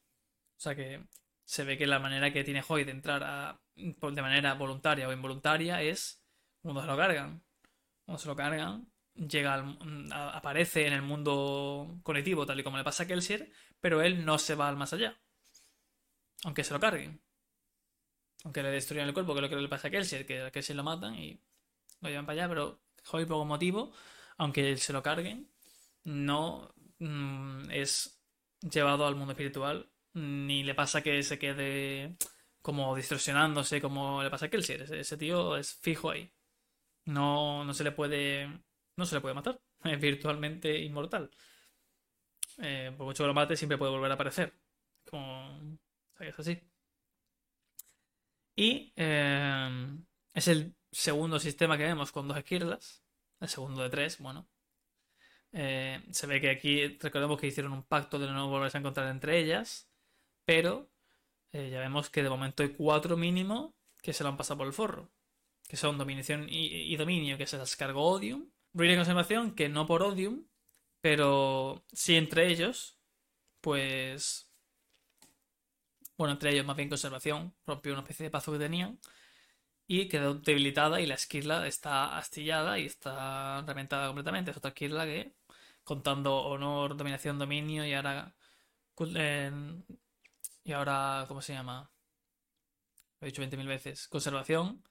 O sea que se ve que la manera que tiene Hoy de entrar a, de manera voluntaria o involuntaria es cuando se lo cargan. Cuando se lo cargan, llega al- a- aparece en el mundo cognitivo, tal y como le pasa a Kelsier, pero él no se va al más allá. Aunque se lo carguen. Aunque le destruyan el cuerpo, que es lo que le pasa a Kelsier, que a Kelsier lo matan y lo llevan para allá, pero Hoy algún motivo, aunque se lo carguen, no mm, es llevado al mundo espiritual, ni le pasa que se quede como distorsionándose como le pasa a Kelsier. Ese, ese tío es fijo ahí. No, no se le puede. No se le puede matar. Es virtualmente inmortal. Eh, por mucho que lo mate, siempre puede volver a aparecer. Como. es así. Y eh, es el segundo sistema que vemos con dos esquirlas. El segundo de tres, bueno. Eh, se ve que aquí recordemos que hicieron un pacto de no volverse a encontrar entre ellas. Pero eh, ya vemos que de momento hay cuatro mínimo que se lo han pasado por el forro. Que son dominación y, y dominio, que se las cargó Odium. Ruina y conservación, que no por Odium, pero sí entre ellos, pues... Bueno, entre ellos más bien conservación, rompió una especie de paso que tenían y quedó debilitada y la esquirla está astillada y está reventada completamente. Es otra esquirla que, contando honor, dominación, dominio y ahora... y ahora, ¿cómo se llama? Lo he dicho 20.000 veces. Conservación,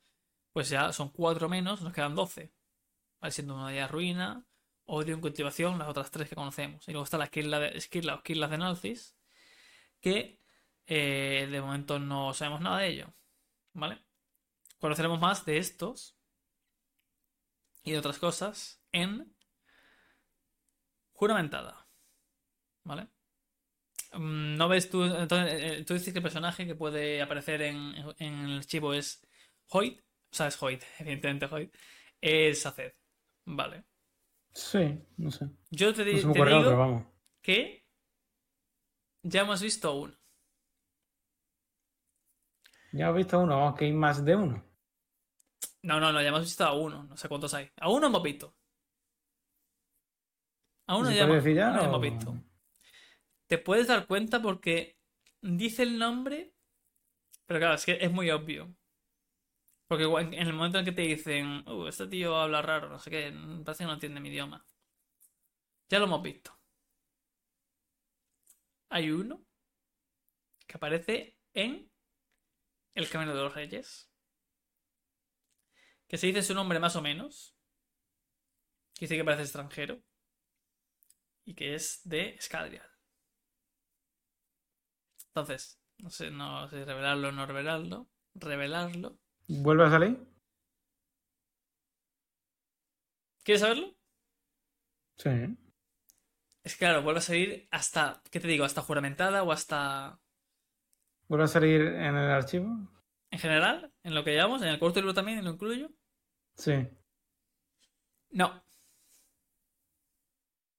pues ya son 4 menos, nos quedan 12. Siendo una de ellas ruina, odio en cultivación, las otras tres que conocemos. Y luego está la esquirla, de, esquirla o esquirlas de Nalcis, que eh, de momento no sabemos nada de ello. ¿Vale? Conoceremos más de estos y de otras cosas en Juramentada. ¿Vale? Mm, No ves tú. Entonces, eh, tú dices que el personaje que puede aparecer en, en el archivo es Hoyt. O sea, es Hoyt, evidentemente Hoyt. Es Saced. Vale. Sí, no sé. Yo te, No se me te ocurre digo otro, vamos. que ya hemos visto uno. Ya he visto uno, vamos, que hay más de uno. No, no, no, ya hemos visto a uno. No sé cuántos hay. A uno hemos visto. A uno ¿Se ya, hemos, uno o- hemos visto. Te puedes dar cuenta porque dice el nombre, pero claro, es que es muy obvio. Porque en el momento en que te dicen, uh, este tío habla raro, no sé qué, parece que no entiende mi idioma. Ya lo hemos visto. Hay uno que aparece en El Camino de los Reyes. Que se dice su nombre más o menos. Que dice que parece extranjero. Y que es de Scadrial. Entonces, no sé, no sé revelarlo o no revelarlo. Revelarlo. ¿Vuelve a salir? ¿Quieres saberlo? Sí. Es que claro, vuelve a salir hasta, ¿qué te digo? Hasta juramentada o hasta... ¿Vuelve a salir en el archivo? En general, en lo que llevamos, en el corto libro también lo incluyo. Sí. No.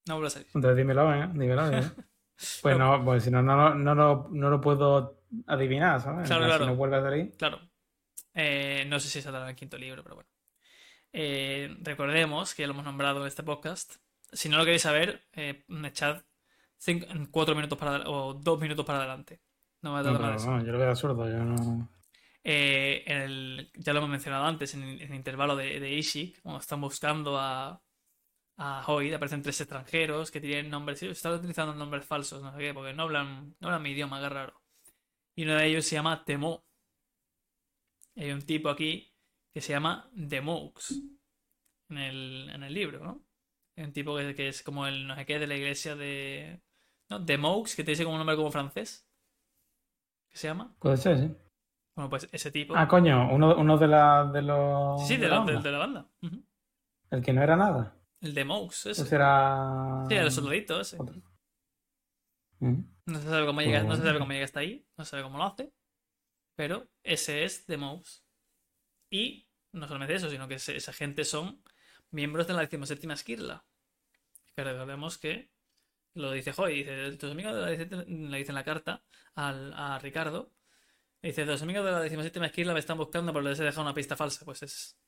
No vuelve a salir. Entonces dímelo, ¿eh? Dímelo, ¿eh? Pues no, pues si no, no, lo- no, lo, no lo puedo adivinar, ¿sabes? Claro, claro. Si no vuelve a salir. Claro. Eh, no sé si saldrá en el quinto libro, pero bueno. Eh, recordemos que ya lo hemos nombrado en este podcast. Si no lo queréis saber, eh, echad cinco- cuatro minutos para o dos minutos para adelante. No me No, pero más. vamos, yo lo veo absurdo, yo no. Eh, en el- ya lo hemos mencionado antes, en, el- en el intervalo de, de Ishik, cuando están buscando a, a Hoyd, aparecen tres extranjeros que tienen nombres, están utilizando nombres falsos, no sé qué, porque no hablan, no hablan mi idioma, qué raro. Y uno de ellos se llama Temo. Hay un tipo aquí que se llama Demaux en el, en el libro, ¿no? Hay un tipo que, que es como el no sé qué de la iglesia de. ¿No? Demaux, que te dice como un nombre como francés. ¿Qué se llama? Puede ser, sí. Bueno, pues ese tipo. Ah, coño, uno, uno de, la, de los. Sí, sí, de, de la, de- banda. de la banda. Ujú. El que no era nada. El de Maux, ese. Pues era. Sí, el soldadito ese. Mm. No se sabe cómo llega, no se sabe cómo llega hasta ahí, no se sabe cómo lo hace. Pero ese es de Maux. Y no solamente eso, sino que esa gente son miembros de la 17 Esquirla. Que recordemos que lo dice Joy, dice, tus amigos la 17 le dice en la carta a Ricardo. Dice, los amigos de la 17 Esquirla me están buscando, pero les he dejado una pista falsa. Pues es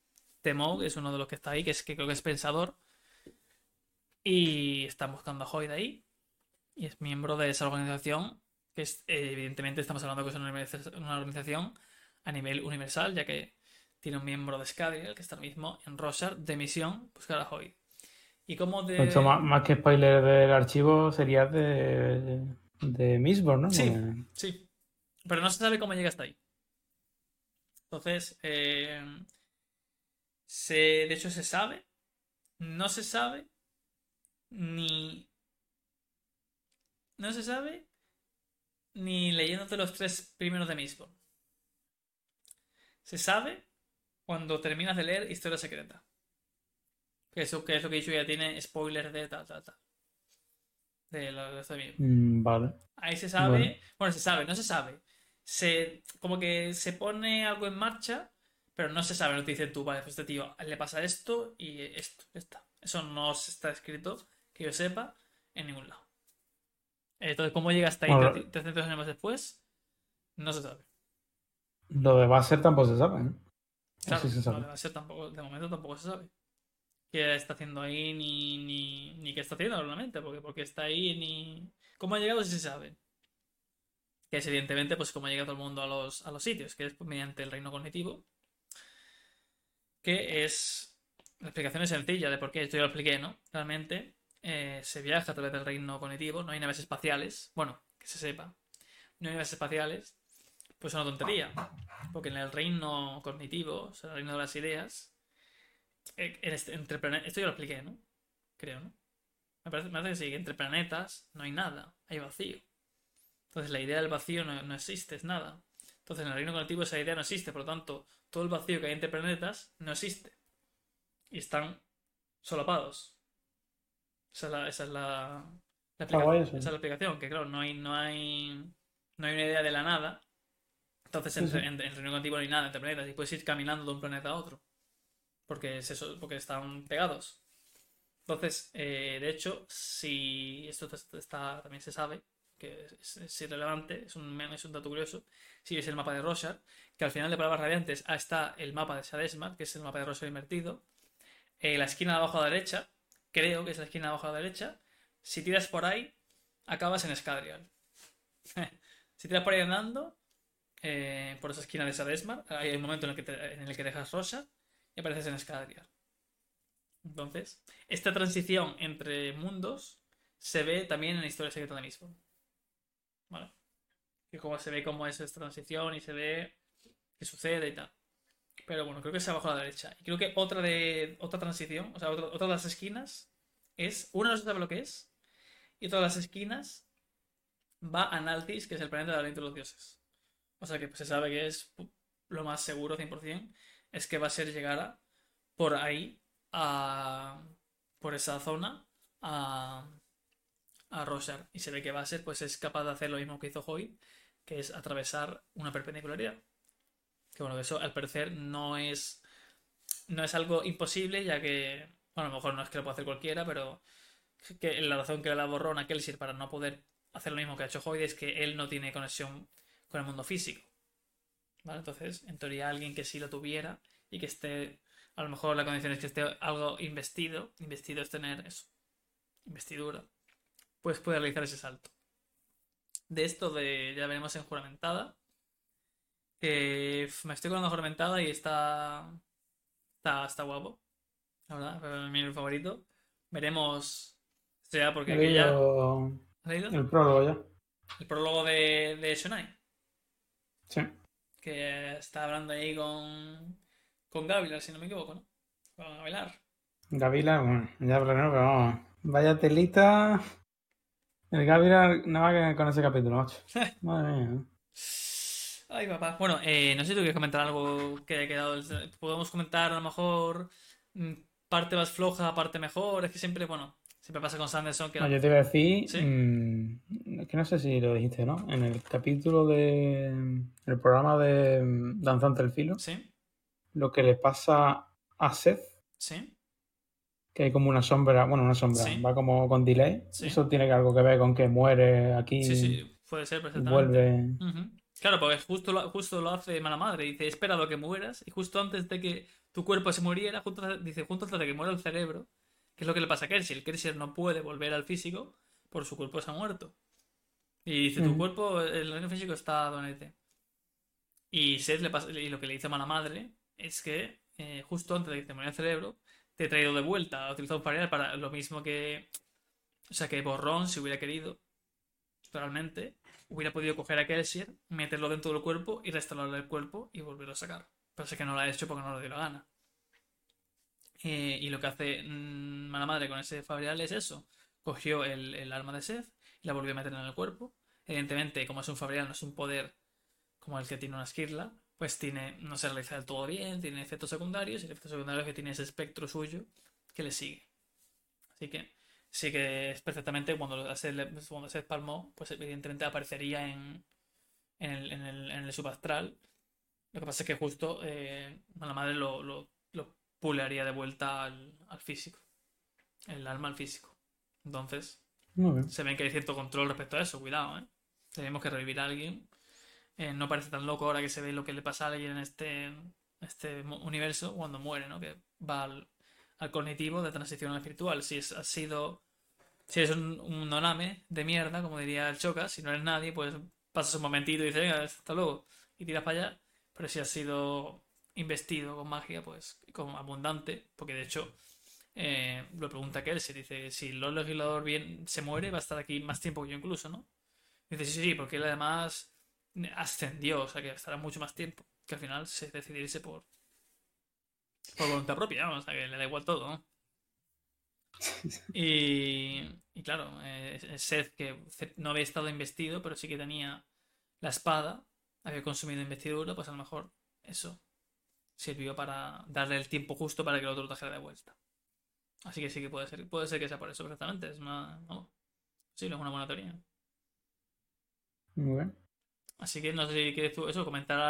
Temog, es uno de los que está ahí, que que creo que es pensador. Y están buscando a Hoy de ahí. Y es miembro de esa organización. Que es, eh, evidentemente estamos hablando que es una organiza- una organización a nivel universal, ya que tiene un miembro de Scadrial, que está ahora mismo en Rosar, de misión, buscar a Hoy. Y como de. Esto más, más que spoiler del archivo sería de. de Mistborn, ¿no? Sí. Porque- Sí. Pero no se sabe cómo llega hasta ahí. Entonces, eh, se, de hecho se sabe, no se sabe, ni... No se sabe ni leyéndote los tres primeros de Mistborn. Se sabe cuando terminas de leer Historia Secreta. Que eso que es lo que he dicho ya tiene spoilers de tal, tal, tal. De lo de esto mismo. Mm, vale. Ahí se sabe, Bueno. bueno, se sabe, no se sabe. Se, como que se pone algo en marcha, pero no se sabe, no te dicen tú, vale, pues este tío le pasa esto y esto, ya está. Eso no está escrito, que yo sepa, en ningún lado. Entonces, ¿cómo llega hasta ahí Bueno. tre- 300 años después? No se sabe. Lo de Basser tampoco se sabe, ¿no? Claro, Así se lo sabe. de Basser tampoco, de momento tampoco se sabe. ¿Qué está haciendo ahí? Ni, ni, ni qué está haciendo realmente. Porque, porque está ahí ni. ¿Cómo ha llegado? Sí se sabe. Que es evidentemente, pues como llega todo el mundo a los, a los sitios, que es mediante el reino cognitivo. Que es. La explicación es sencilla de por qué. Esto ya lo expliqué, ¿no? Realmente eh, se viaja a través del reino cognitivo. No hay naves espaciales. Bueno, que se sepa. No hay naves espaciales. Pues es una tontería. Porque en el reino cognitivo, o sea, el reino de las ideas, eh, este- entre plane- esto ya lo expliqué, ¿no? Creo, ¿no? Me parece, me parece que sí, que entre planetas no hay nada, hay vacío. Entonces la idea del vacío no, no existe, es nada. Entonces en el reino cognitivo esa idea no existe, por lo tanto, todo el vacío que hay entre planetas no existe. Y están solapados. Esa es la, esa es la, la la explicación, que claro, no hay, no hay, no hay una idea de la nada. Entonces en, Sí, sí. en- en el reino cognitivo no hay nada entre planetas y puedes ir caminando de un planeta a otro. Porque, es eso, porque están pegados. Entonces, eh, de hecho, si esto está, está- también se sabe, que es, es irrelevante, es un, es un dato curioso, si ves el mapa de Rorschach, que al final de Palabras Radiantes ah, está el mapa de Shadesmar, que es el mapa de Rorschach invertido, eh, la esquina de abajo a la derecha, creo que es la esquina abajo a la derecha, si tiras por ahí, acabas en Escadrial. si tiras por ahí andando, eh, por esa esquina de Shadesmar, hay un momento en el que, te- dejas Rorschach y apareces en Escadrial. Entonces, esta transición entre mundos se ve también en la historia secreta de Mistborn. ¿Vale? Que como se ve cómo es esta transición y se ve qué sucede y tal. Pero bueno, creo que es abajo a la derecha. Y creo que otra de otra transición, o sea, otra, de las esquinas es. Una no se sabe lo que es. Y otra de las esquinas va a Naltis, que es el planeta del aliento de los dioses. O sea que pues, se sabe que es lo más seguro, 100%, es que va a ser llegar a, por ahí, a, por esa zona, a, a Rorschach. Y se ve que va a ser, pues es capaz de hacer lo mismo que hizo Hoy, que es atravesar una perpendicularidad. Que bueno, eso al parecer no es, no es algo imposible, ya que, bueno, a lo mejor no es que lo pueda hacer cualquiera, pero que la razón que le borró a Kelsier para no poder hacer lo mismo que ha hecho Hoyd es que él no tiene conexión con el mundo físico. Entonces, en teoría, alguien que sí lo tuviera y que esté, a lo mejor la condición es que esté algo investido, investido es tener eso, investidura, pues puede realizar ese salto. De esto de, ya veremos en juramentada, que me estoy con la y está, está, está guapo, la verdad, es mi favorito. Veremos, sea porque el prólogo ya. El prólogo de, de Shonai, Sí. que está hablando ahí con, con Gavilar, si no me equivoco, ¿no? Con Gavilar. Gavila, bueno, ya hablaremos, pero vamos. Vaya telita. El Gavila no va con ese capítulo, macho. Madre mía. Ay, papá. Bueno, eh, no sé si tú quieres comentar algo que haya quedado. Podemos comentar a lo mejor mm, parte más floja, parte mejor. Es que siempre, bueno, siempre pasa con Sanderson que No, yo te iba a decir, ¿Sí? mm, es que no sé si lo dijiste, ¿no? En el capítulo de el programa de mm, Danzante del Filo, Sí, lo que le pasa a Seth, sí, que hay como una sombra, bueno, una sombra, Sí. va como con delay. Sí. Eso tiene algo que ver con que muere aquí sí, sí, puede ser perfectamente. vuelve. Claro, porque justo lo, justo lo hace mala madre. Dice, he esperado a que mueras. Y justo antes de que tu cuerpo se muriera, justo, dice, antes de que muera el cerebro, que es lo que le pasa a Kelsier. Kelsier no puede volver al físico por su cuerpo se ha muerto. Y dice, tu Ujú. cuerpo, el reino físico está donete. Y Seth le pasa, y lo que le dice mala madre es que eh, justo antes de que te muriera el cerebro, te he traído de vuelta a utilizar un para lo mismo que. O sea, que Borrón, si hubiera querido, realmente, hubiera podido coger a Kelsier, meterlo dentro del cuerpo y restaurarle el cuerpo y volverlo a sacar. Pero sé que no lo ha hecho porque no le dio la gana. Eh, y lo que hace mm, Mala Madre con ese Fabrial es eso. Cogió el, arma de Seth y la volvió a meter en el cuerpo. Evidentemente, como es un Fabrial, no es un poder como el que tiene una Skirla, pues tiene, no se realiza del todo bien, tiene efectos secundarios y el efecto secundario es que tiene ese espectro suyo que le sigue. Así que sí que es perfectamente cuando se, cuando se espalmó, pues evidentemente aparecería en, en, el, en, el, en el subastral. Lo que pasa es que justo eh, la madre lo, lo, lo pulearía de vuelta al, al físico. El alma al físico. Entonces, se ven que hay cierto control respecto a eso, cuidado, ¿eh? Tenemos que revivir a alguien. eh, no parece tan loco ahora que se ve lo que le pasa a alguien en este, este universo cuando muere, ¿no? Que va al, cognitivo de transición al espiritual. Si es, has sido. Si eres un, un noname de mierda, como diría el Choca, si no eres nadie, pues pasas un momentito y dices, venga, hasta luego, y tiras para allá. Pero si has sido investido con magia, pues como abundante, porque de hecho eh, lo pregunta se dice, si el legislador bien se muere, va a estar aquí más tiempo que yo incluso, ¿no? dice, sí, sí, porque él además ascendió, o sea que estará mucho más tiempo, que al final se decidirse por, por voluntad propia, o sea que le da igual todo, ¿no? Y, y claro, eh, Seth que no había estado investido, pero sí que tenía la espada, había consumido investidura, pues a lo mejor eso sirvió para darle el tiempo justo para que el otro trajera de vuelta. Así que sí que puede ser, puede ser que sea por eso perfectamente. Es una, sí, es una buena teoría. Muy bien. Así que no sé si quieres tú eso, comentar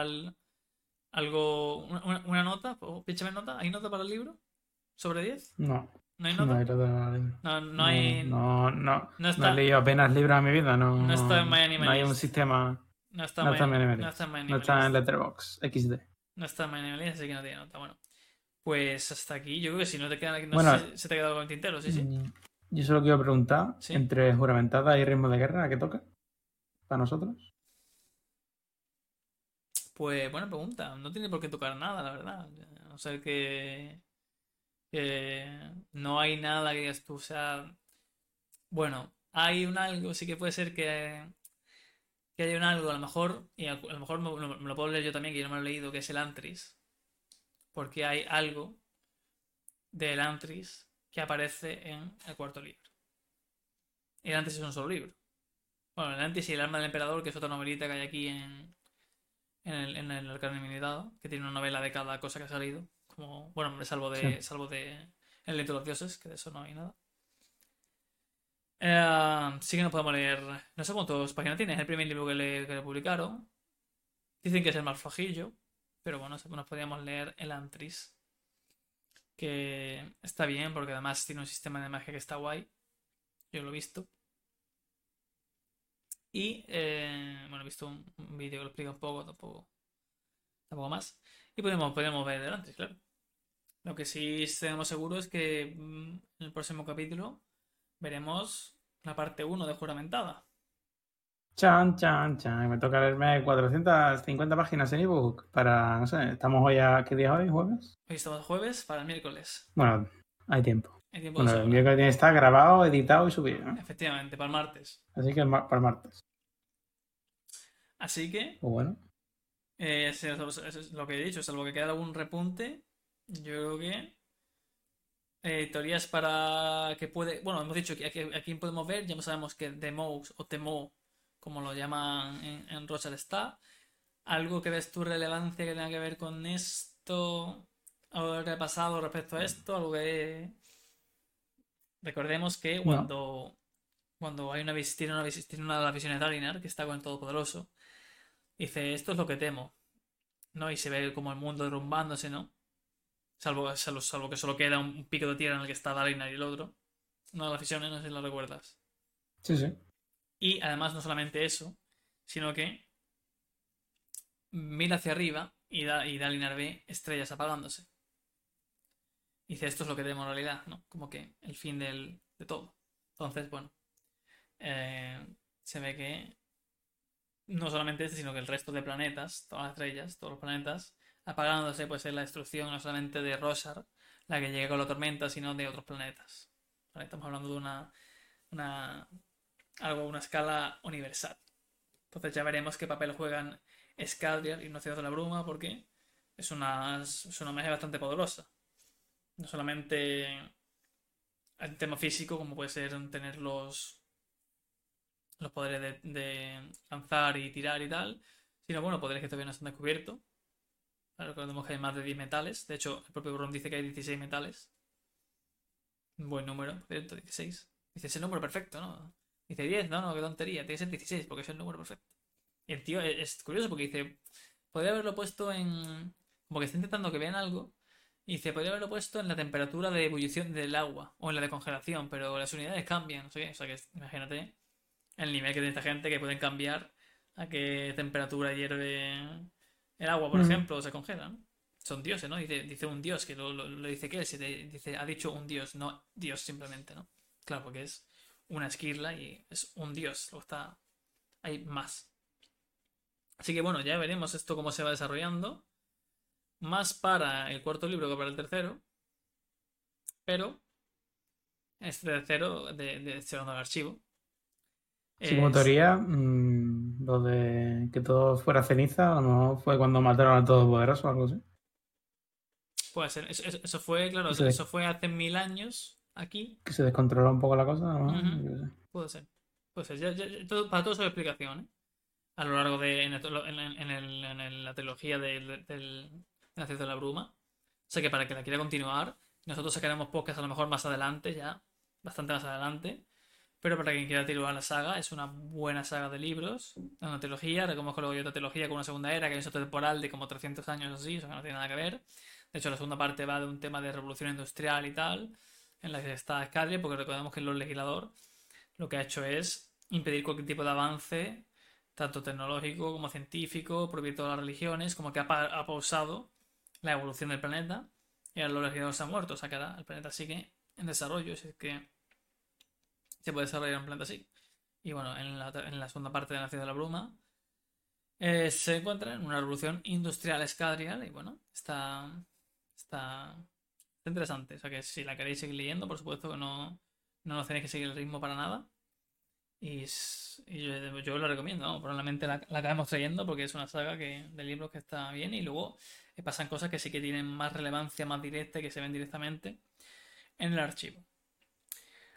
algo, una, nota, o píchame nota. ¿Hay nota para el libro? ¿Sobre 10? No. ¿No hay nota? No, no, hay. No, no, no, está... he leído apenas libros en mi vida. No, no está en My No hay un sistema. No está, en My No está en No está en Letterboxd, XD. No está en My así que no tiene nota. Bueno. Pues hasta aquí, yo creo que si no te queda, no bueno, se te ha quedado con el tintero, sí, sí. Mm, yo solo quiero preguntar, entre juramentada y ritmo de guerra, ¿a qué toca? ¿Para nosotros? Pues buena pregunta, no tiene por qué tocar nada, la verdad. A no ser que, no hay nada que digas tú, o sea, bueno, hay un algo, sí que puede ser que, que haya un algo, a lo mejor, y a, lo mejor me, me, lo puedo leer yo también, que yo no me lo he leído, que es el Antris, porque hay algo del Antris que aparece en el cuarto libro. El Antris es un solo libro. Bueno, el Antris y el arma del emperador, que es otra novelita que hay aquí en, en el, en el que tiene una novela de cada cosa que ha salido. Como, bueno, salvo de, salvo de El Lento de los Dioses, que de eso no hay nada. Eh, sí que no podemos leer. No sé cuántas páginas tiene. Es el primer libro que le, que le publicaron. Dicen que es el más flojillo. Pero bueno, nos podríamos leer el Antris. Que está bien, porque además tiene un sistema de magia que está guay. Yo lo he visto. Y eh, bueno, he visto un, vídeo que lo explica un poco, tampoco, tampoco más. Y podemos, podemos ver el Antris, claro. Lo que sí tenemos seguro es que mm, en el próximo capítulo veremos la parte 1 de Juramentada. Chan, chan, chan. Me toca leerme 450 páginas en ebook para, no sé, estamos hoy a, ¿qué día hoy? ¿Jueves? Hoy estamos jueves para el miércoles. Bueno, hay tiempo. Hay tiempo bueno, el tiene que estar grabado, editado y subido, ¿no? Efectivamente, para el martes. Así que para el martes. Así que... Pues bueno. Eh, eso es lo que he dicho, salvo que queda algún repunte, yo creo que eh, teorías para que puede. Bueno, hemos dicho que aquí, podemos ver, ya sabemos que Demos o Temo como lo llaman en, en está. ¿Algo que ves tu relevancia que tenga que ver con esto? ¿Algo que ha pasado respecto a esto? ¿Algo que... Recordemos que cuando, cuando hay una, tiene una, tiene una de las visiones de Alinar, que está con el Todopoderoso, dice, esto es lo que temo. ¿No? Y se ve como el mundo derrumbándose, ¿no? Salvo, salvo, que solo queda un, pico de tierra en el que está Dalinar y el otro. Una de las visiones, no sé si lo recuerdas. Sí, sí. Y además no solamente eso, sino que mira hacia arriba y da, y Dalinar ve estrellas apagándose. Dice, esto es lo que tenemos en realidad, ¿no? Como que el fin del, de todo. Entonces, bueno, eh, se ve que no solamente este, sino que el resto de planetas, todas las estrellas, todos los planetas, apagándose, pues es la destrucción no solamente de Rosar, la que llega con la tormenta, sino de otros planetas. Estamos hablando de una, una algo una escala universal. Entonces ya veremos qué papel juegan Scadrial y No de la Bruma, porque es una, es una magia bastante poderosa. No solamente en tema físico, como puede ser tener los, los poderes de, lanzar y tirar y tal, sino bueno, poderes que todavía no están descubiertos. Recordemos que hay más de 10 metales. De hecho, el propio Bron dice que hay 16 metales. Un buen número, cierto, 16. Dice ese número perfecto, ¿no? Dice 10, no, no, qué tontería, tiene que ser 16 porque es el número perfecto. Y el tío es, curioso porque dice, podría haberlo puesto en... Como que está intentando que vean algo. Y dice, podría haberlo puesto en la temperatura de ebullición del agua o en la de congelación, pero las unidades cambian, no sé qué. O sea que imagínate el nivel que tiene esta gente que pueden cambiar a qué temperatura hierve el agua, por Mm. ejemplo, o se congela, ¿no? Son dioses, ¿no? Dice, dice un dios, que lo, lo- lo dice que si te- dice, ha dicho un dios, no dios simplemente, ¿no? Claro, porque es una esquirla y es un dios, luego está, hay más. Así que bueno, ya veremos esto cómo se va desarrollando. Más para el cuarto libro que para el tercero. Pero este tercero de, de segundo archivo. Sí, como teoría, mm, lo de que todo fuera ceniza, lo mejor fue cuando mataron a Todopoderoso o algo así. Puede ser. Eso, fue, claro, Sí. eso fue hace mil años aquí. Que se descontroló un poco la cosa, qué sé. Puede ser. Puede ser. Ya- ya- ya- todo- para todo su explicación, ¿eh? A lo largo de. En, el- en el- en el- en el- la trilogía del, del Nacido de la Bruma. O sea que para que la quiera continuar, nosotros sacaremos podcast a lo mejor más adelante, ya. Bastante más adelante. Pero para quien quiera continuar la saga, es una buena saga de libros. Es una trilogía. Que luego otra trilogía con una segunda era, que un salto temporal de como 300 años así, o sea que no tiene nada que ver. De hecho, la segunda parte va de un tema de revolución industrial y tal, en la que está Escadria, porque recordemos que el Legislador lo que ha hecho es impedir cualquier tipo de avance, tanto tecnológico como científico, prohibir todas las religiones, como que ha pausado la evolución del planeta y ahora los legisladores se han muerto, o sea que ahora el planeta sigue en desarrollo, es que se puede desarrollar un planeta así. Y bueno, en la, en la segunda parte de la de la Bruma eh, se encuentra en una revolución industrial escadrial y bueno, está, está, interesante. O sea que si la queréis seguir leyendo, por supuesto que no, no nos tenéis que seguir el ritmo para nada. Y, yo, lo recomiendo, ¿no? probablemente la, acabemos trayendo porque es una saga que, de libros que está bien y luego pasan cosas que sí que tienen más relevancia, más directa y que se ven directamente en el archivo.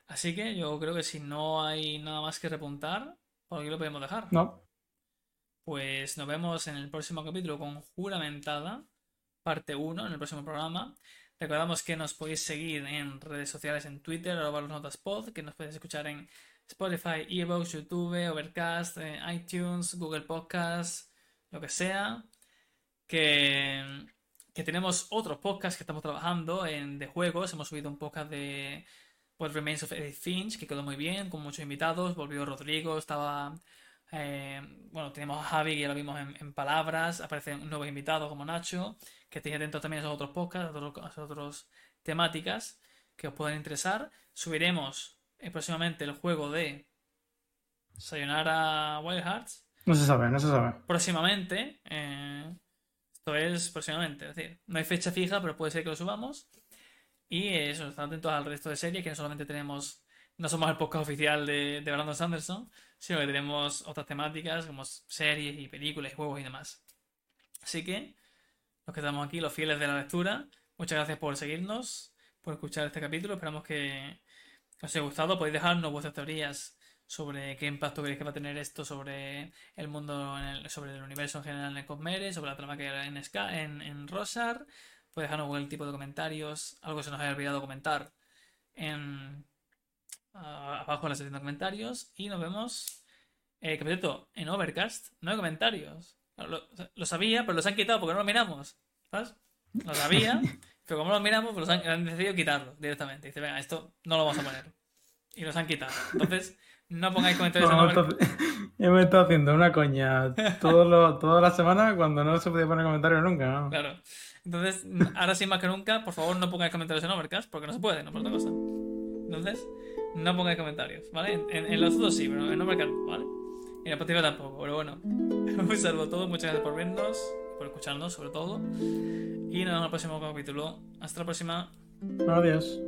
Así que yo creo que si no hay nada más que repuntar, por aquí lo podemos dejar. No, Pues nos vemos en el próximo capítulo con Juramentada, parte 1, en el próximo programa. Recordamos que nos podéis seguir en redes sociales, en Twitter, arroba los notas pod, que nos podéis escuchar en Spotify, Evox, YouTube, Overcast, eh, iTunes, Google Podcasts, lo que sea. Que, que tenemos otros podcasts que estamos trabajando en, de juegos. Hemos subido un podcast de What Remains of Edith Finch, que quedó muy bien, con muchos invitados. Volvió Rodrigo, estaba eh, bueno, tenemos a Javi, que ya lo vimos en, en palabras. Aparecen nuevos invitados como Nacho. Que estéis atentos también a esos otros podcasts, a esas otras temáticas que os puedan interesar. Subiremos eh, próximamente el juego de Sayonara Wild Hearts. no se sabe, no se sabe. Próximamente. eh, esto es próximamente. Es decir, no hay fecha fija, pero puede ser que lo subamos. Y eso, estad atentos al resto de series, que no solamente tenemos. No somos el podcast oficial de, de Brandon Sanderson, sino que tenemos otras temáticas como series y películas y juegos y demás. Así que, los que estamos aquí, los fieles de la lectura, muchas gracias por seguirnos, por escuchar este capítulo. Esperamos que os haya gustado. Podéis dejarnos vuestras teorías sobre qué impacto creéis que va a tener esto sobre el mundo, en el- sobre el universo en general en el Cosmere, sobre la trama que hay en, Ska, en, en Rosar. Podéis dejarnos cualquier tipo de comentarios, algo que se nos haya olvidado comentar en abajo en la sección de comentarios. Y nos vemos. Eh, que por cierto, en Overcast no hay comentarios. Lo, lo sabía, pero los han quitado porque no los miramos. ¿Sabes? Lo sabía, pero como no los miramos, pues los han, han decidido quitarlo directamente. Dice, venga, esto no lo vamos a poner. Y los han quitado. Entonces, no pongáis comentarios en No, Overcast. entonces, hemos estado haciendo una coña todas las semanas cuando no se podía poner comentarios nunca. ¿no? Claro. Entonces, ahora sí más que nunca, por favor no pongáis comentarios en Overcast, porque no se puede, no por otra cosa. Entonces, no pongáis comentarios, ¿vale? En, en los otros sí, pero en Overcast, ¿vale? Y en Spotify tampoco, pero bueno. Un saludo a todos, muchas gracias por vernos, por escucharnos sobre todo. Y nos vemos en el próximo capítulo. Hasta la próxima. Adiós.